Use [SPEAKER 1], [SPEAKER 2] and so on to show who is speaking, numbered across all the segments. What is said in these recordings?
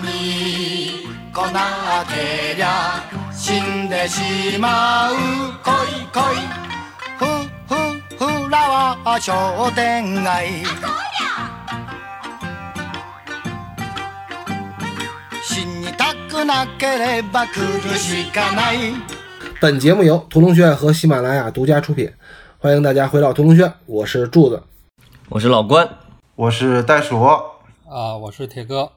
[SPEAKER 1] にこなけりゃ死んでしまう恋恋ふふふらわ商店街死にたくなければ来るしかない
[SPEAKER 2] 本节目由屠龙轩和喜马拉雅独家出品，欢迎大家回到屠龙轩，我是柱子。
[SPEAKER 3] 我是老关，
[SPEAKER 4] 我是袋鼠，
[SPEAKER 5] 啊，我是铁哥。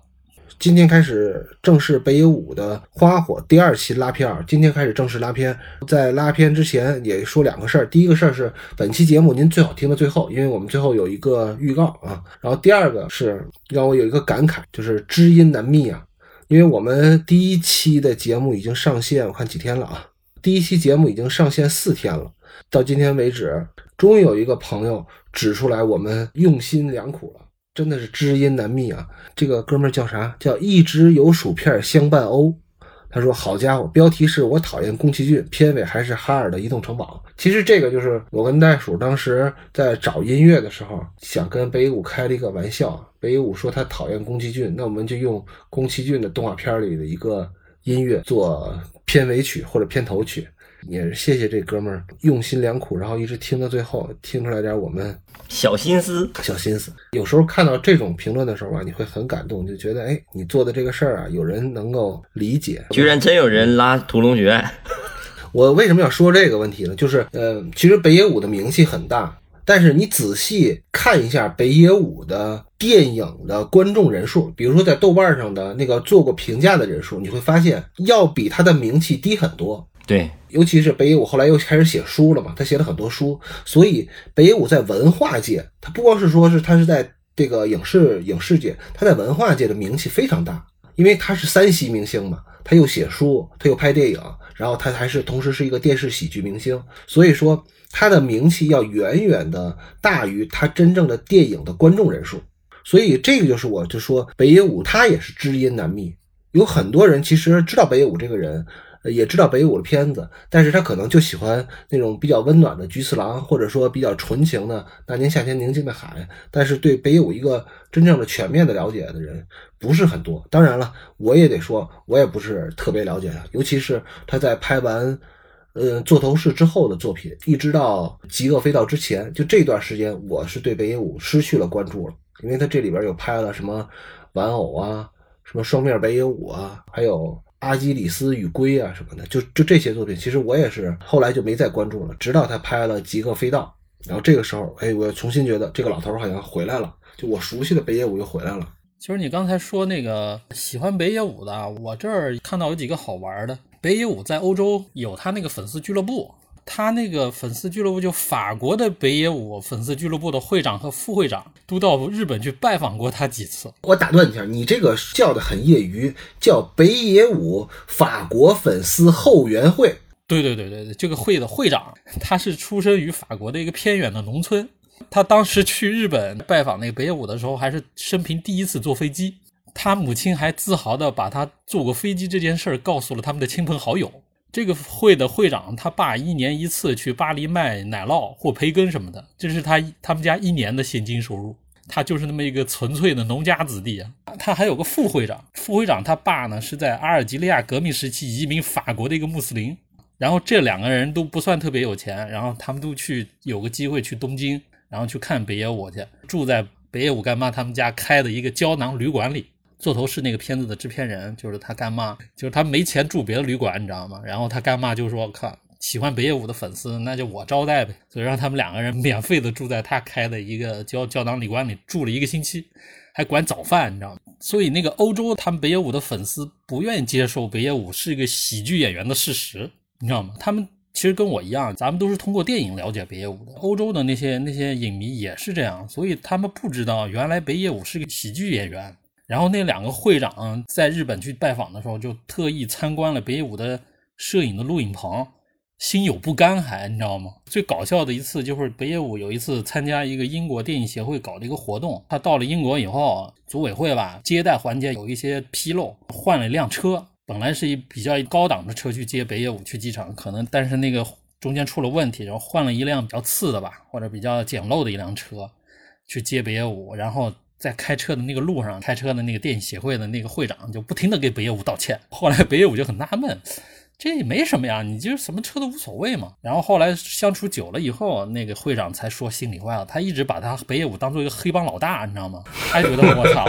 [SPEAKER 2] 今天开始正式北野武的花火第二期拉片儿，今天开始正式拉片。在拉片之前也说两个事儿，第一个事儿是本期节目您最好听到最后，因为我们最后有一个预告啊。然后第二个是让我有一个感慨，就是知音难觅啊，因为我们第一期的节目已经上线，我看几天了啊？第一期节目已经上线四天了，到今天为止，终于有一个朋友指出来我们用心良苦了。真的是知音难觅啊！这个哥们儿叫啥？叫一直有薯片相伴欧。他说：“好家伙，标题是我讨厌宫崎骏，片尾还是哈尔的移动城堡。”其实这个就是我跟袋鼠当时在找音乐的时候，想跟北野武开了一个玩笑。北野武说他讨厌宫崎骏，那我们就用宫崎骏的动画片里的一个音乐做片尾曲或者片头曲。也是谢谢这哥们儿用心良苦，然后一直听到最后，听出来点我们
[SPEAKER 3] 小心思。
[SPEAKER 2] 小心思。有时候看到这种评论的时候啊，你会很感动，就觉得哎，你做的这个事儿啊，有人能够理解。
[SPEAKER 3] 居然真有人拉屠龙学，
[SPEAKER 2] 我为什么要说这个问题呢？就是呃，其实北野武的名气很大，但是你仔细看一下北野武的电影的观众人数，比如说在豆瓣上的那个做过评价的人数，你会发现要比他的名气低很多。
[SPEAKER 3] 对，
[SPEAKER 2] 尤其是北野武后来又开始写书了嘛，他写了很多书，所以北野武在文化界，他不光是说是他是在这个影视影视界，他在文化界的名气非常大，因为他是三栖明星嘛，他又写书，他又拍电影，然后他还是同时是一个电视喜剧明星，所以说他的名气要远远的大于他真正的电影的观众人数，所以这个就是我就说北野武他也是知音难觅，有很多人其实知道北野武这个人。也知道北野武的片子，但是他可能就喜欢那种比较温暖的《菊次郎》，或者说比较纯情的《那年夏天宁静的海》。但是对北野武一个真正的全面的了解的人不是很多。当然了，我也得说，我也不是特别了解他，尤其是他在拍完呃座头市之后的作品，一直到《极恶飞盗》之前，就这段时间，我是对北野武失去了关注了，因为他这里边有拍了什么玩偶啊，什么双面北野武啊，还有。阿基里斯与龟啊什么的，就就这些作品，其实我也是后来就没再关注了。直到他拍了《极恶飞盗》，然后这个时候，哎，我重新觉得这个老头好像回来了，就我熟悉的北野武又回来了。
[SPEAKER 5] 其实你刚才说那个喜欢北野武的，我这儿看到有几个好玩的。北野武在欧洲有他那个粉丝俱乐部。他那个粉丝俱乐部，就法国的北野武粉丝俱乐部的会长和副会长，都到日本去拜访过他几次。
[SPEAKER 2] 我打断一下，你这个叫的很业余，叫北野武法国粉丝后援会。
[SPEAKER 5] 对对对对对，这个会的会长，他是出生于法国的一个偏远的农村。他当时去日本拜访那个北野武的时候，还是生平第一次坐飞机。他母亲还自豪地把他坐过飞机这件事儿告诉了他们的亲朋好友。这个会的会长，他爸一年一次去巴黎卖奶酪或培根什么的，这是他他们家一年的现金收入。他就是那么一个纯粹的农家子弟啊。他还有个副会长，副会长他爸呢是在阿尔及利亚革命时期移民法国的一个穆斯林。然后这两个人都不算特别有钱，然后他们都去有个机会去东京，然后去看北野武去，住在北野武干妈他们家开的一个胶囊旅馆里。座头市那个片子的制片人就是他干妈，就是他没钱住别的旅馆，你知道吗？然后他干妈就说：“看喜欢北野武的粉丝，那就我招待呗。”所以让他们两个人免费的住在他开的一个教教堂旅馆里住了一个星期，还管早饭，你知道吗？所以那个欧洲他们北野武的粉丝不愿意接受北野武是一个喜剧演员的事实，你知道吗？他们其实跟我一样，咱们都是通过电影了解北野武的。欧洲的那些那些影迷也是这样，所以他们不知道原来北野武是个喜剧演员。然后那两个会长在日本去拜访的时候，就特意参观了北野武的摄影的录影棚，心有不甘，还你知道吗？最搞笑的一次就是北野武有一次参加一个英国电影协会搞的一个活动，他到了英国以后，组委会吧接待环节有一些纰漏，换了一辆车，本来是一比较高档的车去接北野武去机场，可能但是那个中间出了问题，然后换了一辆比较次的吧，或者比较简陋的一辆车去接北野武，然后。在开车的那个路上，开车的那个电影协会的那个会长就不停的给北野武道歉。后来北野武就很纳闷。这也没什么呀，你就是什么车都无所谓嘛。然后后来相处久了以后，那个会长才说心里话了。他一直把他北野武当做一个黑帮老大，你知道吗？他觉得我操，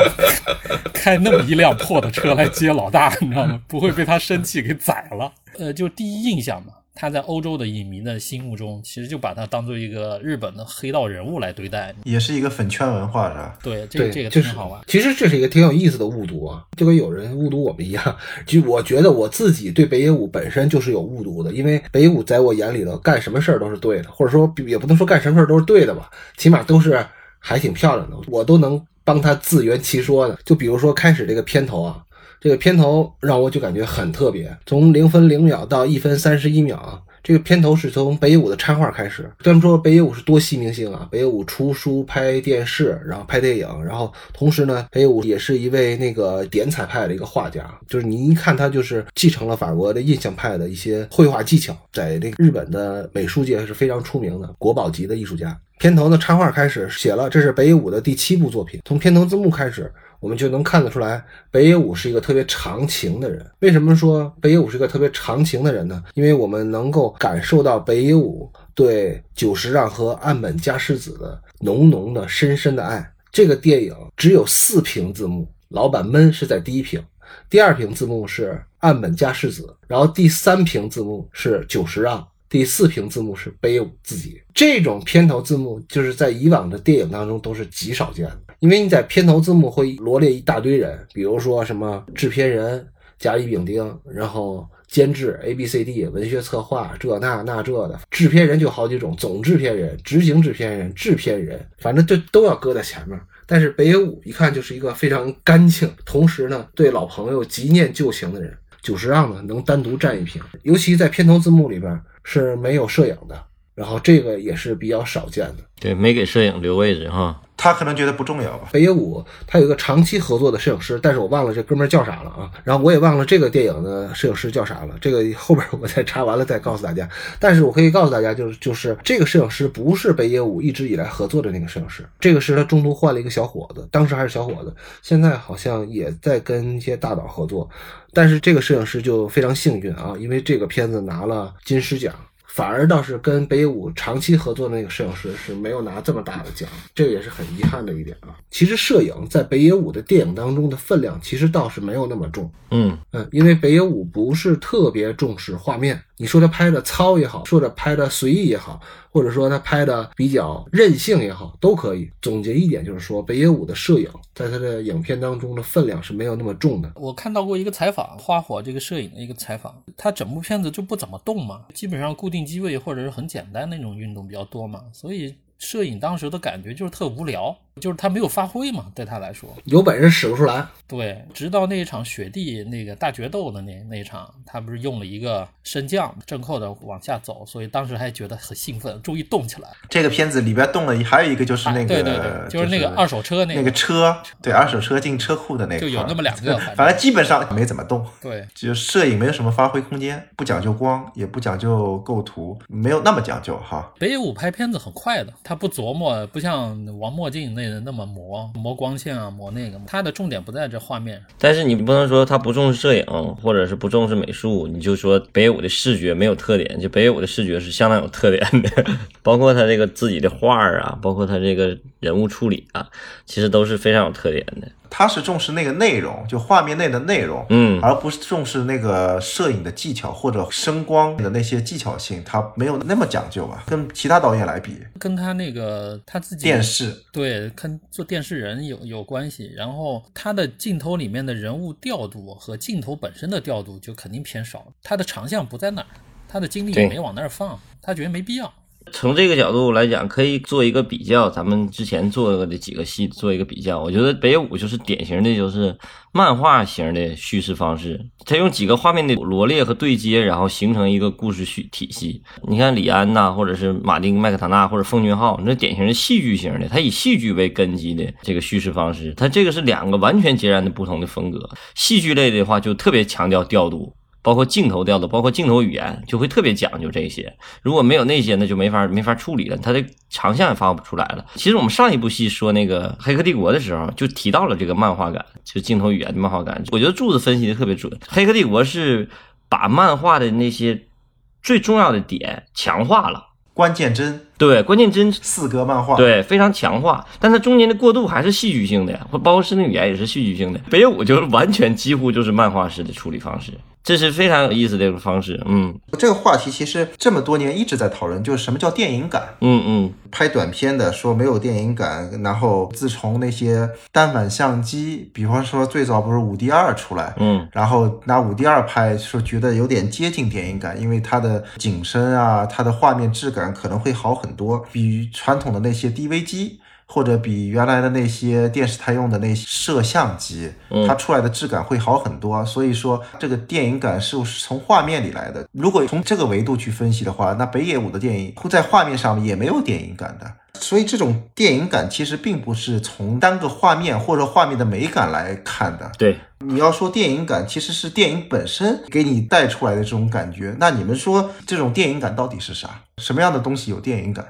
[SPEAKER 5] 开那么一辆破的车来接老大，你知道吗？不会被他生气给宰了。呃，就第一印象嘛。他在欧洲的影迷的心目中，其实就把他当做一个日本的黑道人物来对待，
[SPEAKER 4] 也是一个粉圈文化，是吧？
[SPEAKER 5] 对，这
[SPEAKER 2] 个，
[SPEAKER 5] 这个
[SPEAKER 2] 就是
[SPEAKER 5] 挺好玩。
[SPEAKER 2] 其实这是一个挺有意思的误读啊，就跟有人误读我们一样。就我觉得我自己对北野武本身就是有误读的，因为北野武在我眼里头干什么事儿都是对的，或者说也不能说干什么事儿都是对的吧，起码都是还挺漂亮的，我都能帮他自圆其说的。就比如说开始这个片头啊。这个片头让我就感觉很特别，从零分零秒到一分三十一秒啊，这个片头是从北野武的插画开始。咱们说北野武是多栖明星啊，北野武出书、拍电视，然后拍电影，然后同时呢，北野武也是一位那个点彩派的一个画家，就是你一看他就是继承了法国的印象派的一些绘画技巧，在这个日本的美术界是非常出名的国宝级的艺术家。片头的插画开始写了，这是北野武的第七部作品，从片头字幕开始。我们就能看得出来，北野武是一个特别长情的人。为什么说北野武是一个特别长情的人呢？因为我们能够感受到北野武对久石让和岸本加世子的浓浓的、深深的爱。这个电影只有四屏字幕，老板闷是在第一屏，第二屏字幕是岸本加世子，然后第三屏字幕是久石让。第四屏字幕是北野武自己，这种片头字幕就是在以往的电影当中都是极少见的，因为你在片头字幕会罗列一大堆人，比如说什么制片人甲乙丙丁，然后监制 A B C D，文学策划这那那这的，制片人就好几种，总制片人、执行制片人、制片人，反正这都要搁在前面。但是北野武一看就是一个非常干净，同时呢对老朋友极念旧情的人。久石让呢能单独占一屏，尤其在片头字幕里边。是没有摄影的，然后这个也是比较少见的。
[SPEAKER 3] 对，没给摄影留位置哈。
[SPEAKER 4] 他可能觉得不重要。
[SPEAKER 2] 北野武他有一个长期合作的摄影师，但是我忘了这哥们叫啥了啊。然后我也忘了这个电影的摄影师叫啥了。这个后边我再查完了再告诉大家。但是我可以告诉大家，就是就是这个摄影师不是北野武一直以来合作的那个摄影师，这个是他中途换了一个小伙子，当时还是小伙子，现在好像也在跟一些大导合作。但是这个摄影师就非常幸运啊，因为这个片子拿了金狮奖。反而倒是跟北野武长期合作的那个摄影师是没有拿这么大的奖，这个也是很遗憾的一点啊。其实摄影在北野武的电影当中的分量其实倒是没有那么重，
[SPEAKER 3] 嗯
[SPEAKER 2] 嗯，因为北野武不是特别重视画面。你说他拍的糙也好，说的拍的随意也好，或者说他拍的比较任性也好，都可以。总结一点就是说，北野武的摄影在他的影片当中的分量是没有那么重的。
[SPEAKER 5] 我看到过一个采访，花火这个摄影的一个采访，他整部片子就不怎么动嘛，基本上固定机位或者是很简单那种运动比较多嘛，所以。摄影当时的感觉就是特无聊，就是他没有发挥嘛，对他来说，
[SPEAKER 2] 有本事使不出来。
[SPEAKER 5] 对，直到那一场雪地那个大决斗的那那一场，他不是用了一个升降正扣的往下走，所以当时还觉得很兴奋，终于动起来。
[SPEAKER 4] 这个片子里边动了，还有一个就是那个，
[SPEAKER 5] 对对对，就是那个二手车那
[SPEAKER 4] 个车，对，二手车进车库的那个，
[SPEAKER 5] 就有那么两个，
[SPEAKER 4] 反正基本上没怎么动。
[SPEAKER 5] 对，
[SPEAKER 4] 就摄影没有什么发挥空间，不讲究光，也不讲究构图，没有那么讲究哈。
[SPEAKER 5] 北野武拍片子很快的，他不琢磨。不像王墨镜那那么磨磨光线啊，磨那个，它的重点不在这画面。
[SPEAKER 3] 但是你不能说他不重视摄影，或者是不重视美术，你就说北舞的视觉没有特点。就北舞的视觉是相当有特点的，包括他这个自己的画啊，包括他这个人物处理啊，其实都是非常有特点的。
[SPEAKER 4] 他是重视那个内容，就画面内的内容，
[SPEAKER 3] 嗯，
[SPEAKER 4] 而不是重视那个摄影的技巧或者声光的那些技巧性，他没有那么讲究吧？跟其他导演来比，
[SPEAKER 5] 跟他那个他自己
[SPEAKER 4] 电视
[SPEAKER 5] 对，跟做电视人有有关系。然后他的镜头里面的人物调度和镜头本身的调度就肯定偏少，他的长项不在那儿，他的精力也没往那儿放，他觉得没必要。
[SPEAKER 3] 从这个角度来讲，可以做一个比较，咱们之前做的几个戏做一个比较。我觉得北野武就是典型的，就是漫画型的叙事方式。他用几个画面的罗列和对接，然后形成一个故事叙体系。你看李安呐，或者是马丁麦克唐纳或者奉俊昊，那典型的戏剧型的，他以戏剧为根基的这个叙事方式，他这个是两个完全截然的不同的风格。戏剧类的话，就特别强调调度。包括镜头调度，包括镜头语言，就会特别讲究这些。如果没有那些，那就没法没法处理了，它的长项也发挥不出来了。其实我们上一部戏说那个《黑客帝国》的时候，就提到了这个漫画感，就镜头语言的漫画感。我觉得柱子分析的特别准，《黑客帝国》是把漫画的那些最重要的点强化了。
[SPEAKER 4] 关键帧
[SPEAKER 3] 对，关键帧
[SPEAKER 4] 四格漫画，
[SPEAKER 3] 对非常强化，但它中间的过渡还是戏剧性的呀，或包括室内语言也是戏剧性的。北野武就是完全几乎就是漫画式的处理方式，这是非常有意思的一种方式。嗯
[SPEAKER 4] 这个话题其实这么多年一直在讨论，就是什么叫电影感。
[SPEAKER 3] 嗯嗯，
[SPEAKER 4] 拍短片的说没有电影感，然后自从那些单反相机，比方说最早不是五 D 二出来，
[SPEAKER 3] 嗯，
[SPEAKER 4] 然后拿五 D 二拍，说觉得有点接近电影感，因为它的景深啊，它的画面质感可能会好很很多，比传统的那些 DV 机。或者比原来的那些电视台用的那些摄像机，它出来的质感会好很多。所以说，这个电影感是从画面里来的。如果从这个维度去分析的话，那北野武的电影在画面上也没有电影感的。所以这种电影感其实并不是从单个画面或者画面的美感来看的。
[SPEAKER 3] 对，
[SPEAKER 4] 你要说电影感，其实是电影本身给你带出来的这种感觉。那你们说这种电影感到底是啥？什么样的东西有电影感？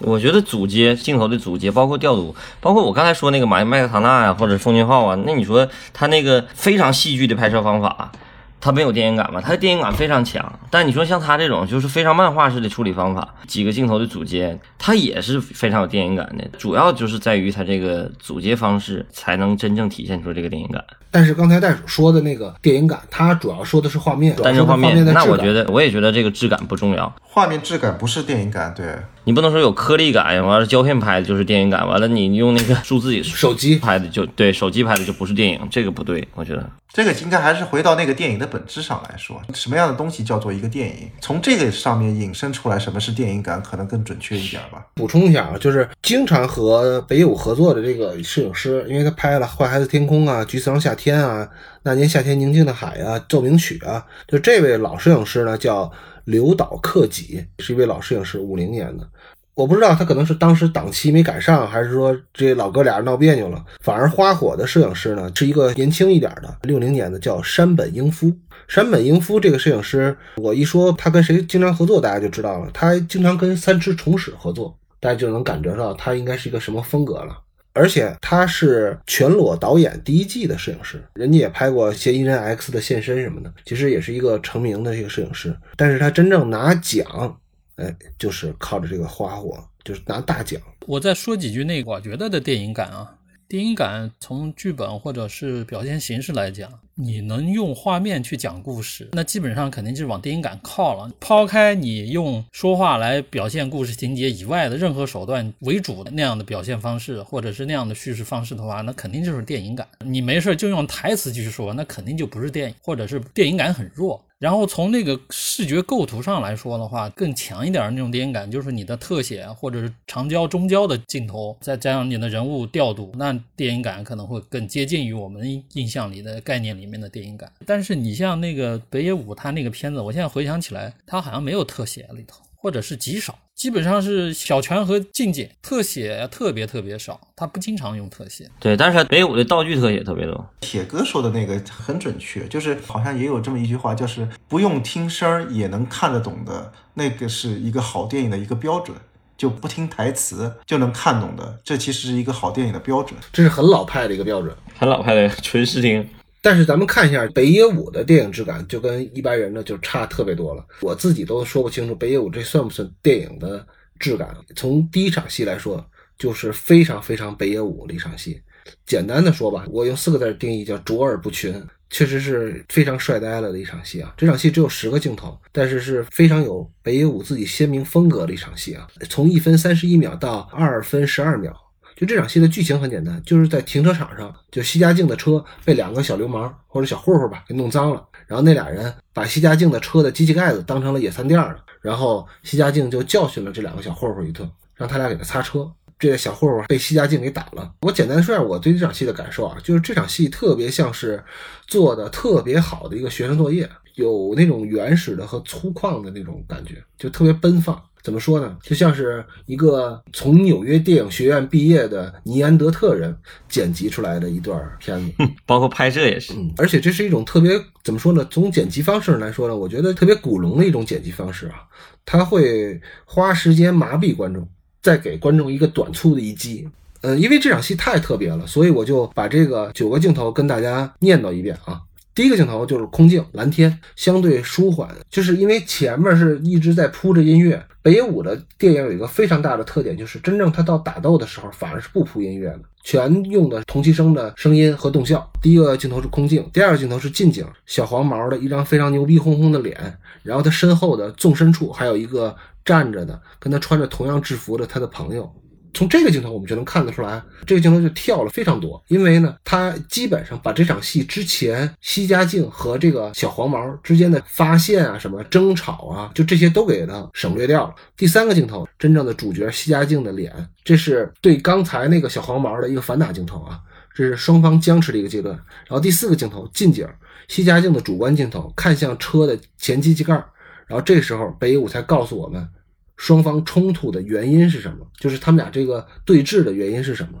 [SPEAKER 3] 我觉得组接镜头的组接，包括调度，包括我刚才说那个马麦克唐纳呀，或者奉俊昊啊，那你说他那个非常戏剧的拍摄方法，他没有电影感吗？他的电影感非常强。但你说像他这种就是非常漫画式的处理方法，几个镜头的组接，它也是非常有电影感的。主要就是在于它这个组接方式才能真正体现出这个电影感。
[SPEAKER 2] 但是刚才袋鼠说的那个电影感，它主要说的是画面，
[SPEAKER 3] 但是画
[SPEAKER 2] 面。
[SPEAKER 3] 那我觉得我也觉得这个质感不重要。
[SPEAKER 4] 画面质感不是电影感，对
[SPEAKER 3] 你不能说有颗粒感，完了胶片拍的就是电影感，完了你用那个数字
[SPEAKER 2] 手机
[SPEAKER 3] 拍的就对，手机拍的就不是电影，这个不对，我觉得
[SPEAKER 4] 这个应该还是回到那个电影的本质上来说，什么样的东西叫做一个电影？从这个上面引申出来什么是电影感，可能更准确一点吧。
[SPEAKER 2] 补充一下啊，就是经常和北野武合作的这个摄影师，因为他拍了《坏孩子天空》啊，《橘色夏天》天啊，《那年夏天宁静的海》啊，《奏鸣曲》啊，就这位老摄影师呢叫。刘岛克己是一位老摄影师，五零年的，我不知道他可能是当时档期没赶上，还是说这老哥俩闹别扭了。反而花火的摄影师呢，是一个年轻一点的，六零年的，叫山本英夫。山本英夫这个摄影师，我一说他跟谁经常合作，大家就知道了。他经常跟三池崇史合作，大家就能感觉到他应该是一个什么风格了。而且他是全裸导演第一季的摄影师，人家也拍过《嫌疑人 X 的现身》什么的，其实也是一个成名的一个摄影师。但是他真正拿奖，哎，就是靠着这个花火，就是拿大奖。
[SPEAKER 5] 我再说几句那个我觉得的电影感啊。电影感从剧本或者是表现形式来讲，你能用画面去讲故事，那基本上肯定就是往电影感靠了。抛开你用说话来表现故事情节以外的任何手段为主的那样的表现方式，或者是那样的叙事方式的话，那肯定就是电影感。你没事就用台词去说，那肯定就不是电影，或者是电影感很弱。然后从那个视觉构图上来说的话，更强一点的那种电影感，就是你的特写或者是长焦、中焦的镜头，再加上你的人物调度，那电影感可能会更接近于我们印象里的概念里面的电影感。但是你像那个北野武他那个片子，我现在回想起来，他好像没有特写里头，或者是极少。基本上是小拳和近景，特写特别特别少，他不经常用特写。
[SPEAKER 3] 对，但是北舞的道具特写特别多。
[SPEAKER 4] 铁哥说的那个很准确，就是好像也有这么一句话，就是不用听声儿也能看得懂的，那个是一个好电影的一个标准，就不听台词就能看懂的，这其实是一个好电影的标准。
[SPEAKER 2] 这是很老派的一个标准，
[SPEAKER 3] 很老派的纯视听。
[SPEAKER 2] 但是咱们看一下北野武的电影质感，就跟一般人呢就差特别多了。我自己都说不清楚北野武这算不算电影的质感。从第一场戏来说，就是非常非常北野武的一场戏。简单的说吧，我用四个字定义叫卓尔不群，确实是非常帅呆了的一场戏啊。这场戏只有十个镜头，但是是非常有北野武自己鲜明风格的一场戏啊。从一分三十一秒到二分十二秒。就这场戏的剧情很简单，就是在停车场上，就西家靖的车被两个小流氓或者小混混吧给弄脏了，然后那俩人把西家靖的车的机器盖子当成了野餐垫了，然后西家靖就教训了这两个小混混一顿，让他俩给他擦车。这个小混混被西家靖给打了。我简单说一下我对这场戏的感受啊，就是这场戏特别像是做的特别好的一个学生作业，有那种原始的和粗犷的那种感觉，就特别奔放。怎么说呢？就像是一个从纽约电影学院毕业的尼安德特人剪辑出来的一段片子。
[SPEAKER 3] 包括拍摄也是。
[SPEAKER 2] 嗯，而且这是一种特别怎么说呢？从剪辑方式上来说呢，我觉得特别古龙的一种剪辑方式啊，他会花时间麻痹观众，再给观众一个短促的一击。嗯，因为这场戏太特别了，所以我就把这个九个镜头跟大家念叨一遍啊。第一个镜头就是空镜，蓝天，相对舒缓，就是因为前面是一直在铺着音乐。北野武的电影有一个非常大的特点，就是真正他到打斗的时候，反而是不铺音乐的，全用的同期声的声音和动效。第一个镜头是空镜，第二个镜头是近景，小黄毛的一张非常牛逼哄哄的脸，然后他身后的纵深处还有一个站着的，跟他穿着同样制服的他的朋友。从这个镜头我们就能看得出来，这个镜头就跳了非常多，因为呢，他基本上把这场戏之前西家境和这个小黄毛之间的发现啊、什么争吵啊，就这些都给他省略掉了。第三个镜头，真正的主角西家境的脸，这是对刚才那个小黄毛的一个反打镜头啊，这是双方僵持的一个阶段。然后第四个镜头，近景，西家境的主观镜头，看向车的前机器盖，然后这时候北野武才告诉我们。双方冲突的原因是什么？就是他们俩这个对峙的原因是什么？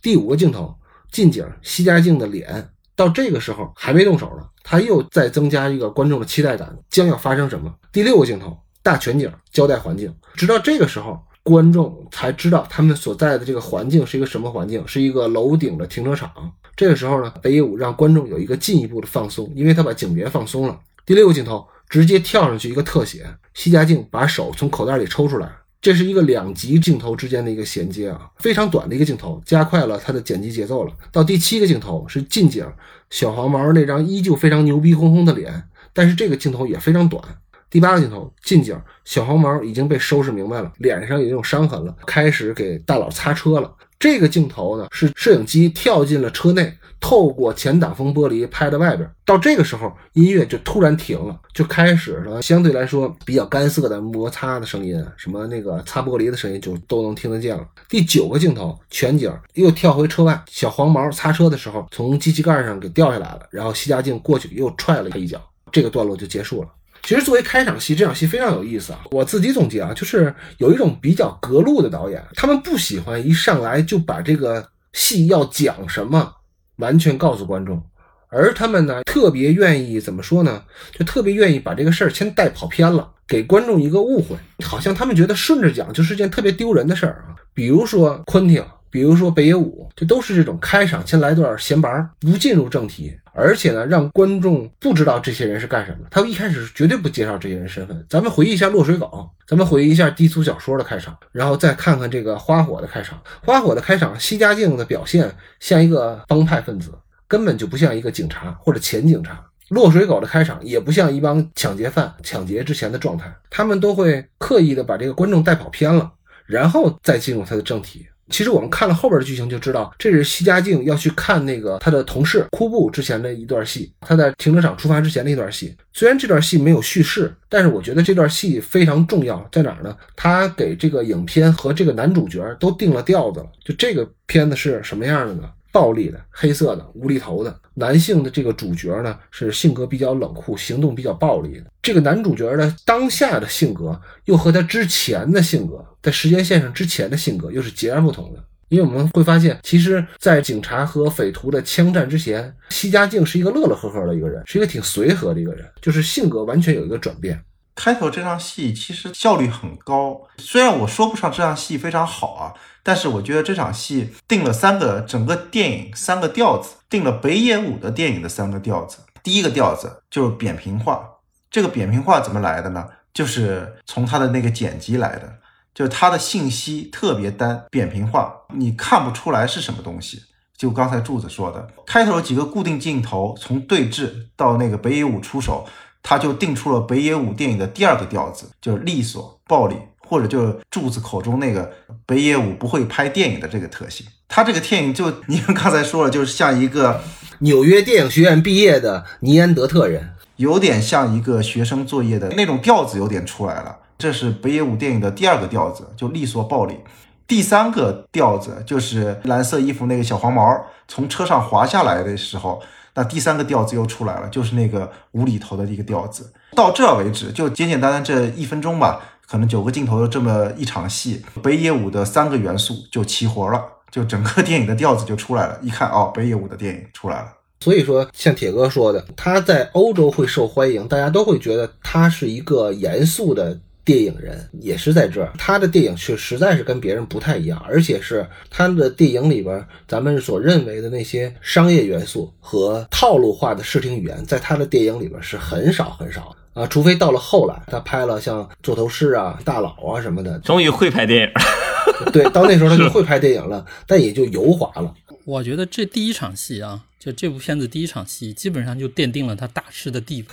[SPEAKER 2] 第五个镜头近景，西家境的脸，到这个时候还没动手呢，他又在增加一个观众的期待感，将要发生什么？第六个镜头大全景交代环境，直到这个时候，观众才知道他们所在的这个环境是一个什么环境，是一个楼顶的停车场。这个时候呢，北野武让观众有一个进一步的放松，因为他把景别放松了。第六个镜头。直接跳上去一个特写，西家靖把手从口袋里抽出来，这是一个两集镜头之间的一个衔接啊，非常短的一个镜头，加快了它的剪辑节奏了。到第七个镜头是近景，小黄毛那张依旧非常牛逼哄哄的脸，但是这个镜头也非常短。第八个镜头近景，小黄毛已经被收拾明白了，脸上已经有伤痕了，开始给大佬擦车了。这个镜头呢，是摄影机跳进了车内。透过前挡风玻璃拍到外边，到这个时候音乐就突然停了，就开始了相对来说比较干涩的摩擦的声音，什么那个擦玻璃的声音就都能听得见了。第九个镜头全景又跳回车外，小黄毛擦车的时候从机器盖上给掉下来了，然后西家境过去又踹了他一脚，这个段落就结束了。其实作为开场戏，这场戏非常有意思啊。我自己总结啊，就是有一种比较隔路的导演，他们不喜欢一上来就把这个戏要讲什么。完全告诉观众，而他们呢，特别愿意怎么说呢？就特别愿意把这个事儿先带跑偏了，给观众一个误会，好像他们觉得顺着讲就是件特别丢人的事儿啊。比如说昆汀，比如说北野武，这都是这种开场先来段闲白，不进入正题。而且呢，让观众不知道这些人是干什么。他一开始绝对不介绍这些人身份。咱们回忆一下《落水狗》，咱们回忆一下低俗小说的开场，然后再看看这个《花火》的开场。《花火》的开场，西家境的表现像一个帮派分子，根本就不像一个警察或者前警察。《落水狗》的开场也不像一帮抢劫犯抢劫之前的状态，他们都会刻意的把这个观众带跑偏了，然后再进入他的正题。其实我们看了后边的剧情就知道，这是西家靖要去看那个他的同事库布之前的一段戏，他在停车场出发之前的一段戏。虽然这段戏没有叙事，但是我觉得这段戏非常重要，在哪儿呢？他给这个影片和这个男主角都定了调子了。就这个片子是什么样的呢？暴力的、黑色的、无厘头的。男性的这个主角呢，是性格比较冷酷、行动比较暴力的。这个男主角的当下的性格，又和他之前的性格，在时间线上之前的性格又是截然不同的。因为我们会发现，其实，在警察和匪徒的枪战之前，西家靖是一个乐乐呵呵的一个人，是一个挺随和的一个人，就是性格完全有一个转变。
[SPEAKER 4] 开头这场戏其实效率很高，虽然我说不上这场戏非常好啊。但是我觉得这场戏定了三个整个电影三个调子，定了北野武的电影的三个调子。第一个调子就是扁平化，这个扁平化怎么来的呢？就是从他的那个剪辑来的，就是他的信息特别单，扁平化，你看不出来是什么东西。就刚才柱子说的，开头几个固定镜头，从对峙到那个北野武出手，他就定出了北野武电影的第二个调子，就是利索暴力。或者就是柱子口中那个北野武不会拍电影的这个特性，他这个电影就你们刚才说了，就是像一个
[SPEAKER 2] 纽约电影学院毕业的尼安德特人，
[SPEAKER 4] 有点像一个学生作业的那种调子，有点出来了。这是北野武电影的第二个调子，就利索暴力。第三个调子就是蓝色衣服那个小黄毛从车上滑下来的时候。那第三个调子又出来了，就是那个无厘头的一个调子。到这为止，就简简单单这一分钟吧，可能九个镜头的这么一场戏，北野武的三个元素就齐活了，就整个电影的调子就出来了。一看哦，北野武的电影出来了。
[SPEAKER 2] 所以说，像铁哥说的，他在欧洲会受欢迎，大家都会觉得他是一个严肃的电影人，也是在这儿，他的电影是实在是跟别人不太一样，而且是他的电影里边咱们所认为的那些商业元素和套路化的视听语言，在他的电影里边是很少很少啊，除非到了后来，他拍了像《座头市》啊、《大佬》啊什么的，
[SPEAKER 3] 终于会拍电影了。
[SPEAKER 2] 对，到那时候他就会拍电影了，但也就油滑了。
[SPEAKER 5] 我觉得这第一场戏啊，就这部片子第一场戏，基本上就奠定了他大师的地位。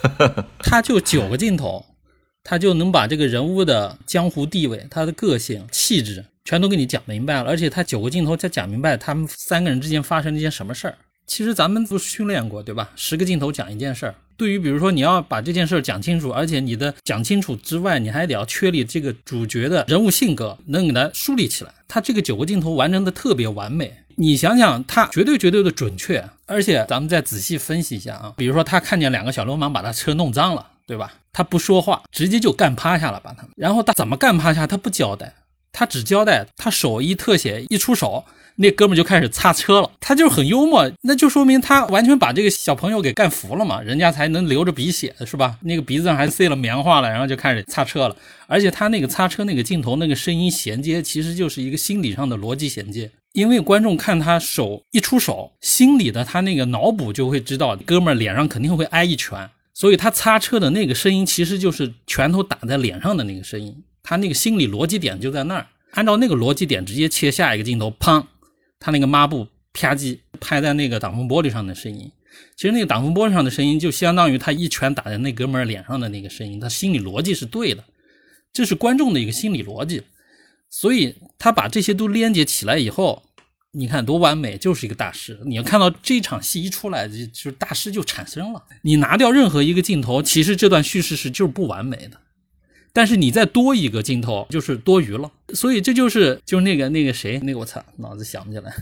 [SPEAKER 5] 他就九个镜头，他就能把这个人物的江湖地位、他的个性、气质全都给你讲明白了。而且他九个镜头，他讲明白他们三个人之间发生了一件什么事儿。其实咱们都训练过，对吧？十个镜头讲一件事儿。对于比如说你要把这件事儿讲清楚，而且你的讲清楚之外，你还得要确立这个主角的人物性格，能给他树立起来。他这个九个镜头完成的特别完美。你想想，他绝对绝对的准确，而且咱们再仔细分析一下啊，比如说他看见两个小流氓把他车弄脏了，对吧？他不说话，直接就干趴下了，把他们。然后他怎么干趴下？他不交代，他只交代他手一特写一出手，那哥们就开始擦车了。他就很幽默，那就说明他完全把这个小朋友给干服了嘛，人家才能流着鼻血是吧？那个鼻子上还塞了棉花了，然后就开始擦车了。而且他那个擦车那个镜头那个声音衔接，其实就是一个心理上的逻辑衔接。因为观众看他手一出手，心里的他那个脑补就会知道，哥们脸上肯定会挨一拳，所以他擦车的那个声音其实就是拳头打在脸上的那个声音，他那个心理逻辑点就在那儿。按照那个逻辑点直接切下一个镜头，砰，他那个抹布啪叽拍在那个挡风玻璃上的声音，其实那个挡风玻璃上的声音就相当于他一拳打在那哥们儿脸上的那个声音，他心理逻辑是对的，这是观众的一个心理逻辑。所以他把这些都连接起来以后，你看多完美，就是一个大师。你要看到这场戏一出来，就就是大师就产生了。你拿掉任何一个镜头，其实这段叙事是就是不完美的。但是你再多一个镜头，就是多余了。所以这就是就是那个那个谁，那个我操，脑子想不起来。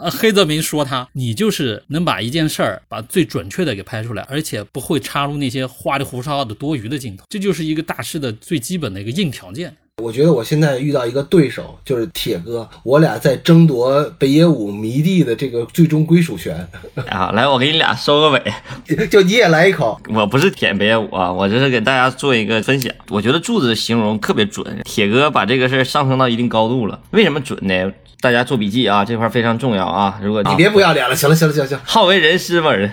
[SPEAKER 5] 呃，黑泽明说他，你就是能把一件事儿把最准确的给拍出来，而且不会插入那些花里胡哨的多余的镜头。这就是一个大师的最基本的一个硬条件。
[SPEAKER 2] 我觉得我现在遇到一个对手，就是铁哥，我俩在争夺北野武迷弟的这个最终归属权。
[SPEAKER 3] 啊，来，我给你俩收个尾。
[SPEAKER 2] 就你也来一口，
[SPEAKER 3] 我不是舔北野武啊，我这是给大家做一个分享。我觉得柱子的形容特别准，铁哥把这个事儿上升到一定高度了。为什么准呢？大家做笔记啊，这块非常重要啊。如果
[SPEAKER 2] 你别不要脸了，行了行了行了行了，
[SPEAKER 3] 好为人师嘛人。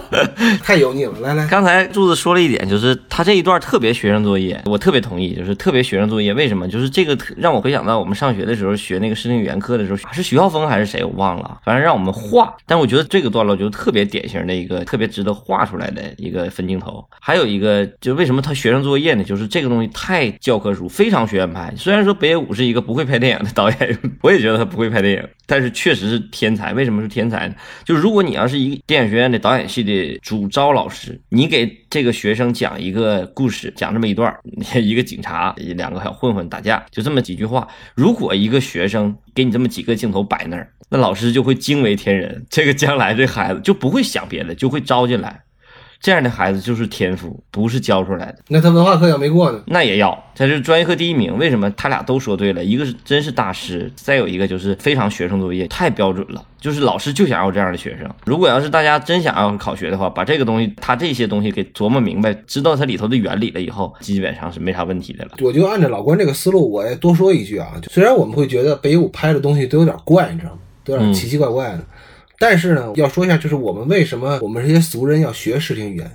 [SPEAKER 2] 太油腻了。来来，
[SPEAKER 3] 刚才柱子说了一点，就是他这一段特别学生作业，我特别同意，就是特别学生作业。为什么？就是这个特让我回想到我们上学的时候学那个视听语言课的时候，是徐浩峰还是谁我忘了，反正让我们画。但我觉得这个段落就特别典型的一个特别值得画出来的一个分镜头。还有一个，就为什么他学生作业呢？就是这个东西太教科书，非常学院派。虽然说北野武是一个不会拍电影的导演，我也觉得他不会拍电影，但是确实是天才。为什么是天才呢？就如果你要是一个电影学院的导演系的主招老师，你给这个学生讲一个故事，讲这么一段，一个警察，两个小混混打架，就这么几句话。如果一个学生给你这么几个镜头摆那儿，那老师就会惊为天人。这个将来这孩子就不会想别的，就会招进来。这样的孩子就是天赋，不是教出来的。
[SPEAKER 2] 那他文化课要没过呢？
[SPEAKER 3] 那也要，他是专业课第一名。为什么？他俩都说对了，一个是真是大师，再有一个就是非常学生作业，太标准了。就是老师就想要这样的学生。如果要是大家真想要考学的话，把这个东西，他这些东西给琢磨明白，知道它里头的原理了以后，基本上是没啥问题的了。
[SPEAKER 2] 我就按照老关这个思路，我也多说一句啊。虽然我们会觉得北舞拍的东西都有点怪，你知道吗？都有点奇奇怪怪的。但是呢，要说一下，就是我们为什么我们这些俗人要学视听语言，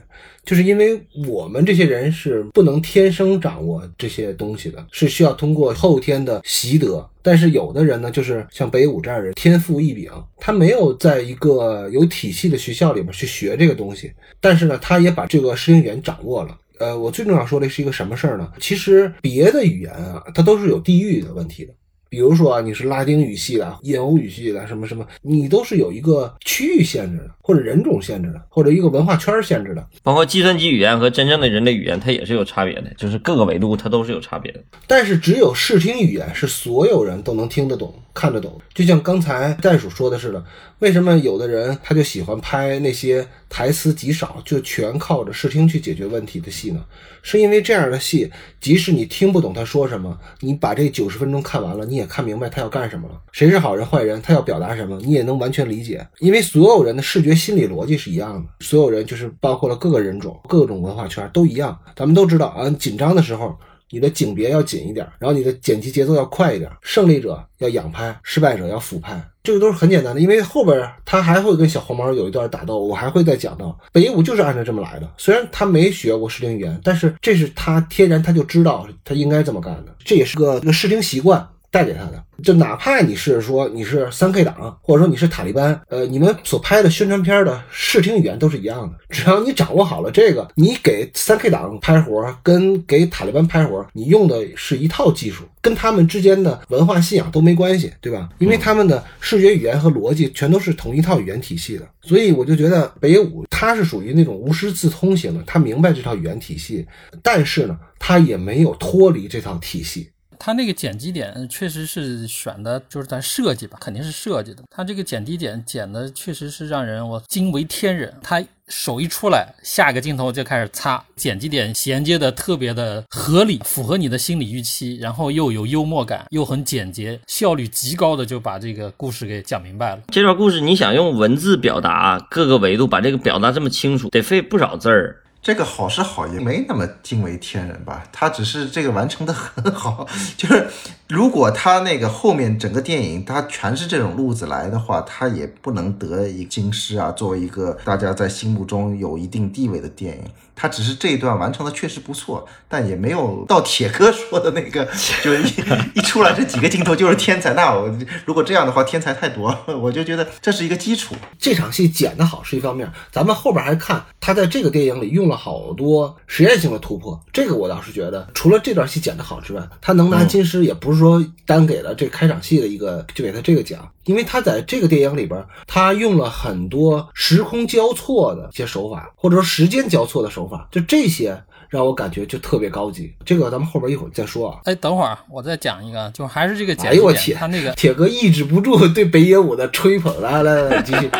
[SPEAKER 2] 就是因为我们这些人是不能天生掌握这些东西的，是需要通过后天的习得。但是有的人呢，就是像北武这样的人，天赋异禀，他没有在一个有体系的学校里面去学这个东西，但是呢，他也把这个视听语言掌握了。呃，我最重要说的是一个什么事儿呢？其实别的语言啊，它都是有地域的问题的。比如说啊，你是拉丁语系的、印欧语系的，什么什么，你都是有一个区域限制的，或者人种限制的，或者一个文化圈限制的。
[SPEAKER 3] 包括计算机语言和真正的人类语言，它也是有差别的，就是各个维度它都是有差别的。
[SPEAKER 2] 但是只有视听语言是所有人都能听得懂、看得懂。就像刚才袋鼠说的似的，为什么有的人他就喜欢拍那些台词极少，就全靠着视听去解决问题的戏呢？是因为这样的戏，即使你听不懂他说什么，你把这九十分钟看完了，你也看明白他要干什么了。谁是好人坏人，他要表达什么，你也能完全理解。因为所有人的视觉心理逻辑是一样的，所有人就是包括了各个人种、各种文化圈都一样。咱们都知道啊，紧张的时候。你的景别要紧一点，然后你的剪辑节奏要快一点，胜利者要仰拍，失败者要俯拍，这个都是很简单的。因为后边他还会跟小黄毛有一段打斗，我还会再讲到。北野武就是按照这么来的，虽然他没学过视听语言，但是这是他天然他就知道他应该这么干的，这也是个个视听习惯。带给他的，就哪怕你是说你是三 K 党，或者说你是塔利班，呃，你们所拍的宣传片的视听语言都是一样的。只要你掌握好了这个，你给三 K 党拍活跟给塔利班拍活，你用的是一套技术，跟他们之间的文化信仰都没关系，对吧？因为他们的视觉语言和逻辑全都是同一套语言体系的。所以我就觉得北野武他是属于那种无师自通型的，他明白这套语言体系，但是呢，他也没有脱离这套体系。
[SPEAKER 5] 他那个剪辑点确实是选的，就是咱设计吧，肯定是设计的。他这个剪辑点剪的确实是让人我惊为天人。他手一出来，下一个镜头就开始擦，剪辑点衔接的特别的合理，符合你的心理预期，然后又有幽默感，又很简洁，效率极高的就把这个故事给讲明白了。
[SPEAKER 3] 这段故事你想用文字表达各个维度，把这个表达这么清楚，得费不少字儿。
[SPEAKER 4] 这个好是好，也没那么惊为天人吧。他只是这个完成的很好，就是如果他那个后面整个电影他全是这种路子来的话，他也不能得一金狮啊，作为一个大家在心目中有一定地位的电影。他只是这一段完成的确实不错，但也没有到铁哥说的那个，就一一出来这几个镜头就是天才。那我如果这样的话，天才太多了，我就觉得这是一个基础。
[SPEAKER 2] 这场戏剪得好是一方面，咱们后边还看他在这个电影里用了好多实验性的突破，这个我倒是觉得，除了这段戏剪得好之外，他能拿金狮也不是说单给了这开场戏的一个就给他这个奖，因为他在这个电影里边，他用了很多时空交错的一些手法，或者说时间交错的手法。就这些让我感觉就特别高级，这个咱们后边一会儿再说啊。
[SPEAKER 5] 哎，等会儿我再讲一个，就还是这个剪
[SPEAKER 2] 辑点，
[SPEAKER 5] 他那个
[SPEAKER 2] 铁哥抑制不住对北野武的吹捧，来来来，继续。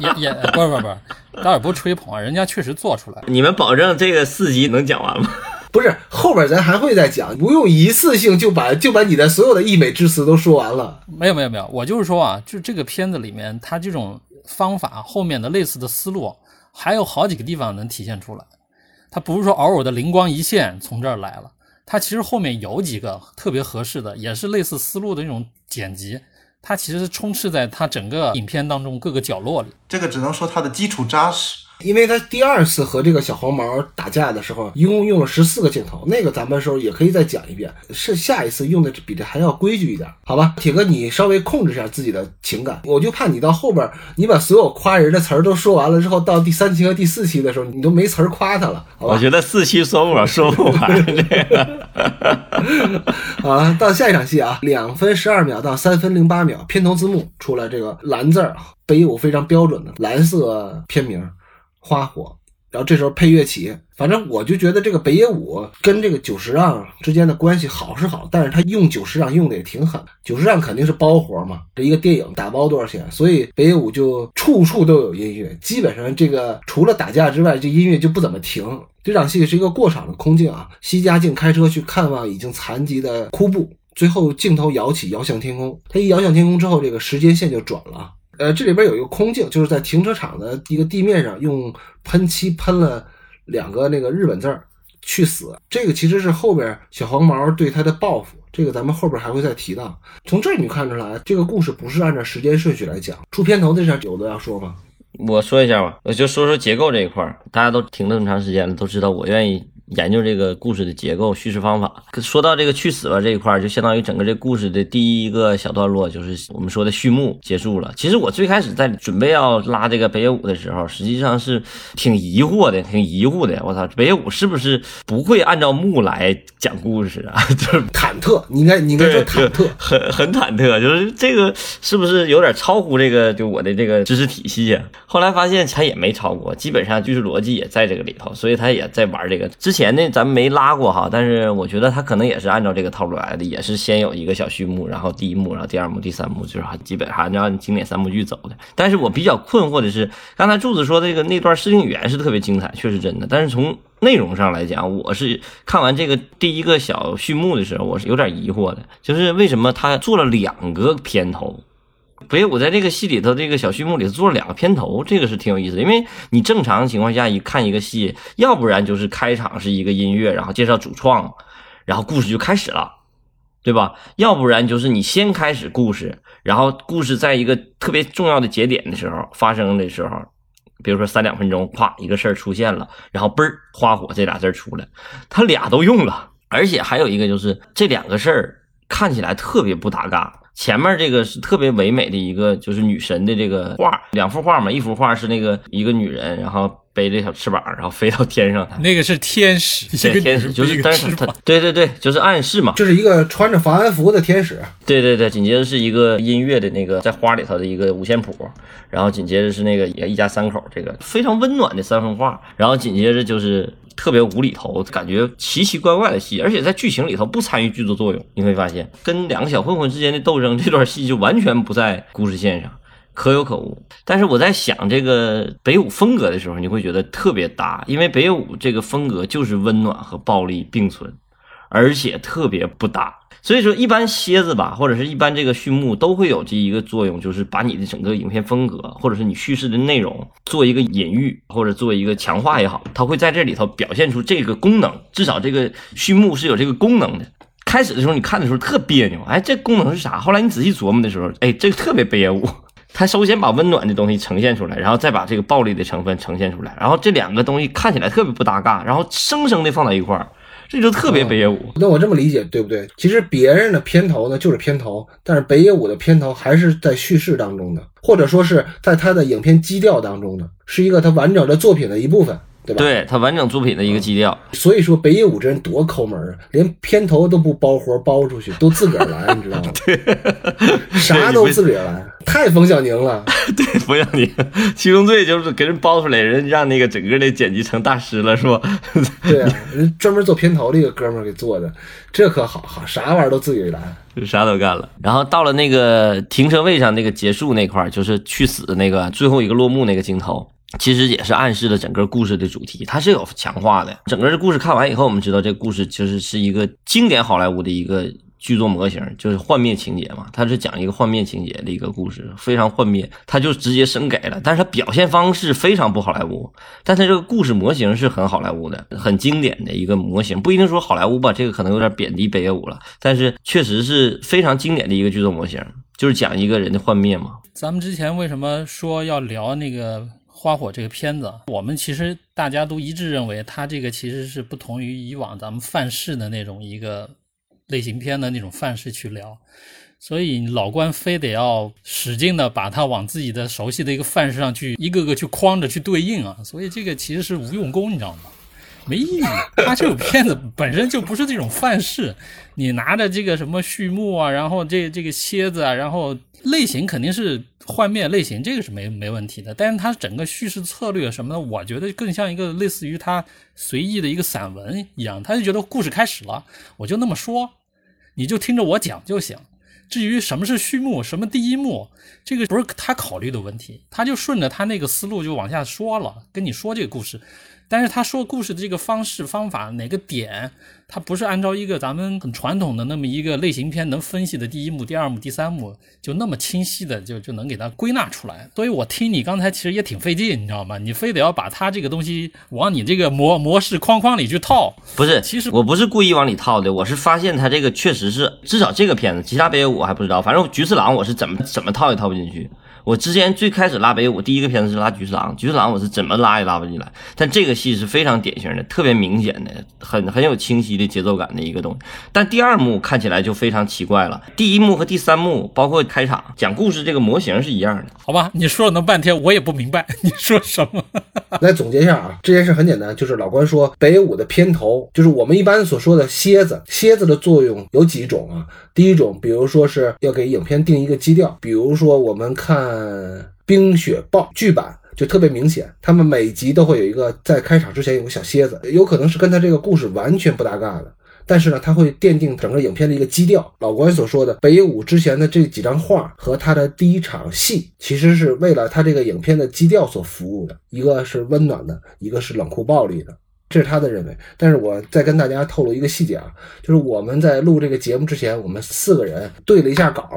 [SPEAKER 5] 也也不是不是不是，倒也不吹捧啊，人家确实做出来。
[SPEAKER 3] 你们保证这个四集能讲完吗？
[SPEAKER 2] 不是，后边咱还会再讲，不用一次性就把就把你的所有的溢美之词都说完了。
[SPEAKER 5] 没有没有没有，我就是说啊，就这个片子里面，它这种方法后面的类似的思路，还有好几个地方能体现出来。它不是说偶尔的灵光一现从这儿来了，它其实后面有几个特别合适的，也是类似思路的那种剪辑，它其实是充斥在它整个影片当中各个角落里。
[SPEAKER 4] 这个只能说它的基础扎实。
[SPEAKER 2] 因为他第二次和这个小黄毛打架的时候，一共用了十四个镜头，那个咱们时候也可以再讲一遍。是下一次用的比这还要规矩一点，好吧？铁哥，你稍微控制一下自己的情感，我就怕你到后边，你把所有夸人的词儿都说完了之后，到第三期和第四期的时候，你都没词儿夸他了。
[SPEAKER 3] 好吧我觉得四期说不完，说不完这个。
[SPEAKER 2] 好了，到下一场戏啊，两分十二秒到三分零八秒，片头字幕出来，这个蓝字儿，北舞非常标准的蓝色片名。花火，然后这时候配乐起，反正我就觉得这个北野武跟这个久石让之间的关系好是好，但是他用久石让用的也挺狠。久石让肯定是包活嘛，这一个电影打包多少钱，所以北野武就处处都有音乐，基本上这个除了打架之外，这音乐就不怎么停。这场戏是一个过场的空镜啊，西家靖开车去看望已经残疾的枯布，最后镜头摇起，摇向天空。他一摇向天空之后，这个时间线就转了。呃，这里边有一个空镜，就是在停车场的一个地面上用喷漆喷了两个那个日本字儿“去死”。这个其实是后边小黄毛对他的报复，这个咱们后边还会再提到。从这儿你看出来，这个故事不是按照时间顺序来讲。出片头这事儿有的要说吗？
[SPEAKER 3] 我说一下吧，我就说说结构这一块儿，大家都听了这么长时间了，都知道我愿意。研究这个故事的结构、叙事方法。说到这个去死吧这一块，就相当于整个这故事的第一个小段落，就是我们说的序幕结束了。其实我最开始在准备要拉这个北野武的时候，实际上是挺疑惑的，挺疑惑的。我操，北野武是不是不会按照幕来讲故事啊？就是
[SPEAKER 2] 忐忑，你应该你应该说忐忑，
[SPEAKER 3] 很很忐忑，就是这个是不是有点超乎这个就我的这个知识体系啊？后来发现他也没超过，基本上就是逻辑也在这个里头，所以他也在玩这个之前。前呢咱们没拉过哈，但是我觉得他可能也是按照这个套路来的，也是先有一个小序幕，然后第一幕，然后第二幕、第三幕，就是基本上按照经典三部剧走的。但是我比较困惑的是，刚才柱子说这个那段视听语言是特别精彩，确实真的，但是从内容上来讲，我是看完这个第一个小序幕的时候，我是有点疑惑的，就是为什么他做了两个片头？北野武在这个戏里头，这个小序幕里头做了两个片头，这个是挺有意思的。因为你正常情况下一看一个戏，要不然就是开场是一个音乐，然后介绍主创，然后故事就开始了，对吧？要不然就是你先开始故事，然后故事在一个特别重要的节点的时候发生的时候，比如说三两分钟，咵一个事儿出现了，然后嘣儿花火这俩字儿出来，他俩都用了，而且还有一个就是这两个事儿看起来特别不搭嘎。前面这个是特别唯美的一个，就是女神的这个画，两幅画嘛，一幅画是那个一个女人，然后背着小翅膀，然后飞到天上，
[SPEAKER 5] 那个是天使，
[SPEAKER 3] 天使就是，但是他对对对，就是暗示嘛，
[SPEAKER 2] 就是一个穿着防寒服的天使，
[SPEAKER 3] 对对对，紧接着是一个音乐的那个在花里头的一个五线谱，然后紧接着是那个也一家三口这个非常温暖的三幅画，然后紧接着就是特别无厘头，感觉奇奇怪怪的戏，而且在剧情里头不参与剧作作用，你会发现跟两个小混混之间的斗争这段戏就完全不在故事线上。可有可无，但是我在想这个北舞风格的时候，你会觉得特别搭，因为北舞这个风格就是温暖和暴力并存，而且特别不搭。所以说，一般蝎子吧，或者是一般这个序幕都会有这一个作用，就是把你的整个影片风格，或者是你叙事的内容做一个隐喻，或者做一个强化也好，它会在这里头表现出这个功能，至少这个序幕是有这个功能的。开始的时候你看的时候特别扭，哎，这功能是啥？后来你仔细琢磨的时候，哎，这个特别北野武。他首先把温暖的东西呈现出来，然后再把这个暴力的成分呈现出来，然后这两个东西看起来特别不搭嘎，然后生生的放在一块儿，这就特别北野武。
[SPEAKER 2] 那我这么理解对不对？其实别人的片头呢就是片头，但是北野武的片头还是在叙事当中的，或者说是在他的影片基调当中的，是一个他完整的作品的一部分，对吧？。
[SPEAKER 3] 对他完整作品的一个基调，
[SPEAKER 2] 所以说北野武这人多抠门啊，连片头都不包活包出去，都自个儿来，你知道吗？对啥都自个儿来，太冯小宁了。
[SPEAKER 3] 对，不让你七宗罪就是给人包出来，人让那个整个那剪辑成大师了，是吧？
[SPEAKER 2] 对啊，人专门做片头的一个哥们儿给做的，这可好好，啥玩意儿都自己来。
[SPEAKER 3] 就啥都干了。然后到了那个停车位上那个结束那块儿，就是去死的那个最后一个落幕那个镜头，其实也是暗示了整个故事的主题，它是有强化的。整个这故事看完以后，我们知道这个故事其实是一个经典好莱坞的一个。剧作模型就是幻灭情节嘛，它是讲一个幻灭情节的一个故事，非常幻灭，它就直接生给了，但是它表现方式非常不好莱坞，但它这个故事模型是很好莱坞的，很经典的一个模型，不一定说好莱坞吧，这个可能有点贬低北野武了，但是确实是非常经典的一个剧作模型，就是讲一个人的幻灭嘛。
[SPEAKER 5] 咱们之前为什么说要聊那个《花火》这个片子？我们其实大家都一致认为，它这个其实是不同于以往咱们范式的那种一个类型片的那种范式去聊，所以老关非得要使劲的把它往自己的熟悉的一个范式上去一个个去框着去对应啊，所以这个其实是无用功，你知道吗？没意义，它这种片子本身就不是这种范式，你拿着这个什么序幕啊，然后这这个蝎子啊，然后类型肯定是幻灭类型，这个是没没问题的。但是它整个叙事策略什么的，我觉得更像一个类似于他随意的一个散文一样，他就觉得故事开始了，我就那么说，你就听着我讲就行。至于什么是序幕，什么第一幕，这个不是他考虑的问题，他就顺着他那个思路就往下说了，跟你说这个故事。但是他说故事的这个方式方法哪个点，他不是按照一个咱们很传统的那么一个类型片能分析的第一幕、第二幕、第三幕，就那么清晰的就就能给它归纳出来。所以我听你刚才其实也挺费劲，你知道吗？你非得要把他这个东西往你这个模模式框框里去套，
[SPEAKER 3] 不是，
[SPEAKER 5] 其实
[SPEAKER 3] 我不是故意往里套的，我是发现他这个确实是，至少这个片子，其他别我还不知道，反正菊次郎我是怎么怎么套也套不进去。我之前最开始拉北舞第一个片子是拉菊次郎，菊次郎我是怎么拉也拉不进来，但这个戏是非常典型的，特别明显的，很很有清晰的节奏感的一个东西。但第二幕看起来就非常奇怪了，第一幕和第三幕包括开场讲故事这个模型是一样的。
[SPEAKER 5] 好吧？你说了那半天，我也不明白你说什么。
[SPEAKER 2] 来总结一下啊，这件事很简单，就是老关说北野武的片头，就是我们一般所说的蝎子。蝎子的作用有几种啊？第一种，比如说是要给影片定一个基调，比如说我们看《冰雪暴》剧版。就特别明显。他们每集都会有一个在开场之前有个小蝎子，有可能是跟他这个故事完全不搭嘎的。但是呢，它会奠定整个影片的一个基调。老关所说的北野武之前的这几张画和他的第一场戏，其实是为了他这个影片的基调所服务的。一个是温暖的，一个是冷酷暴力的，这是他的认为。但是我再跟大家透露一个细节啊，就是我们在录这个节目之前，我们四个人对了一下稿。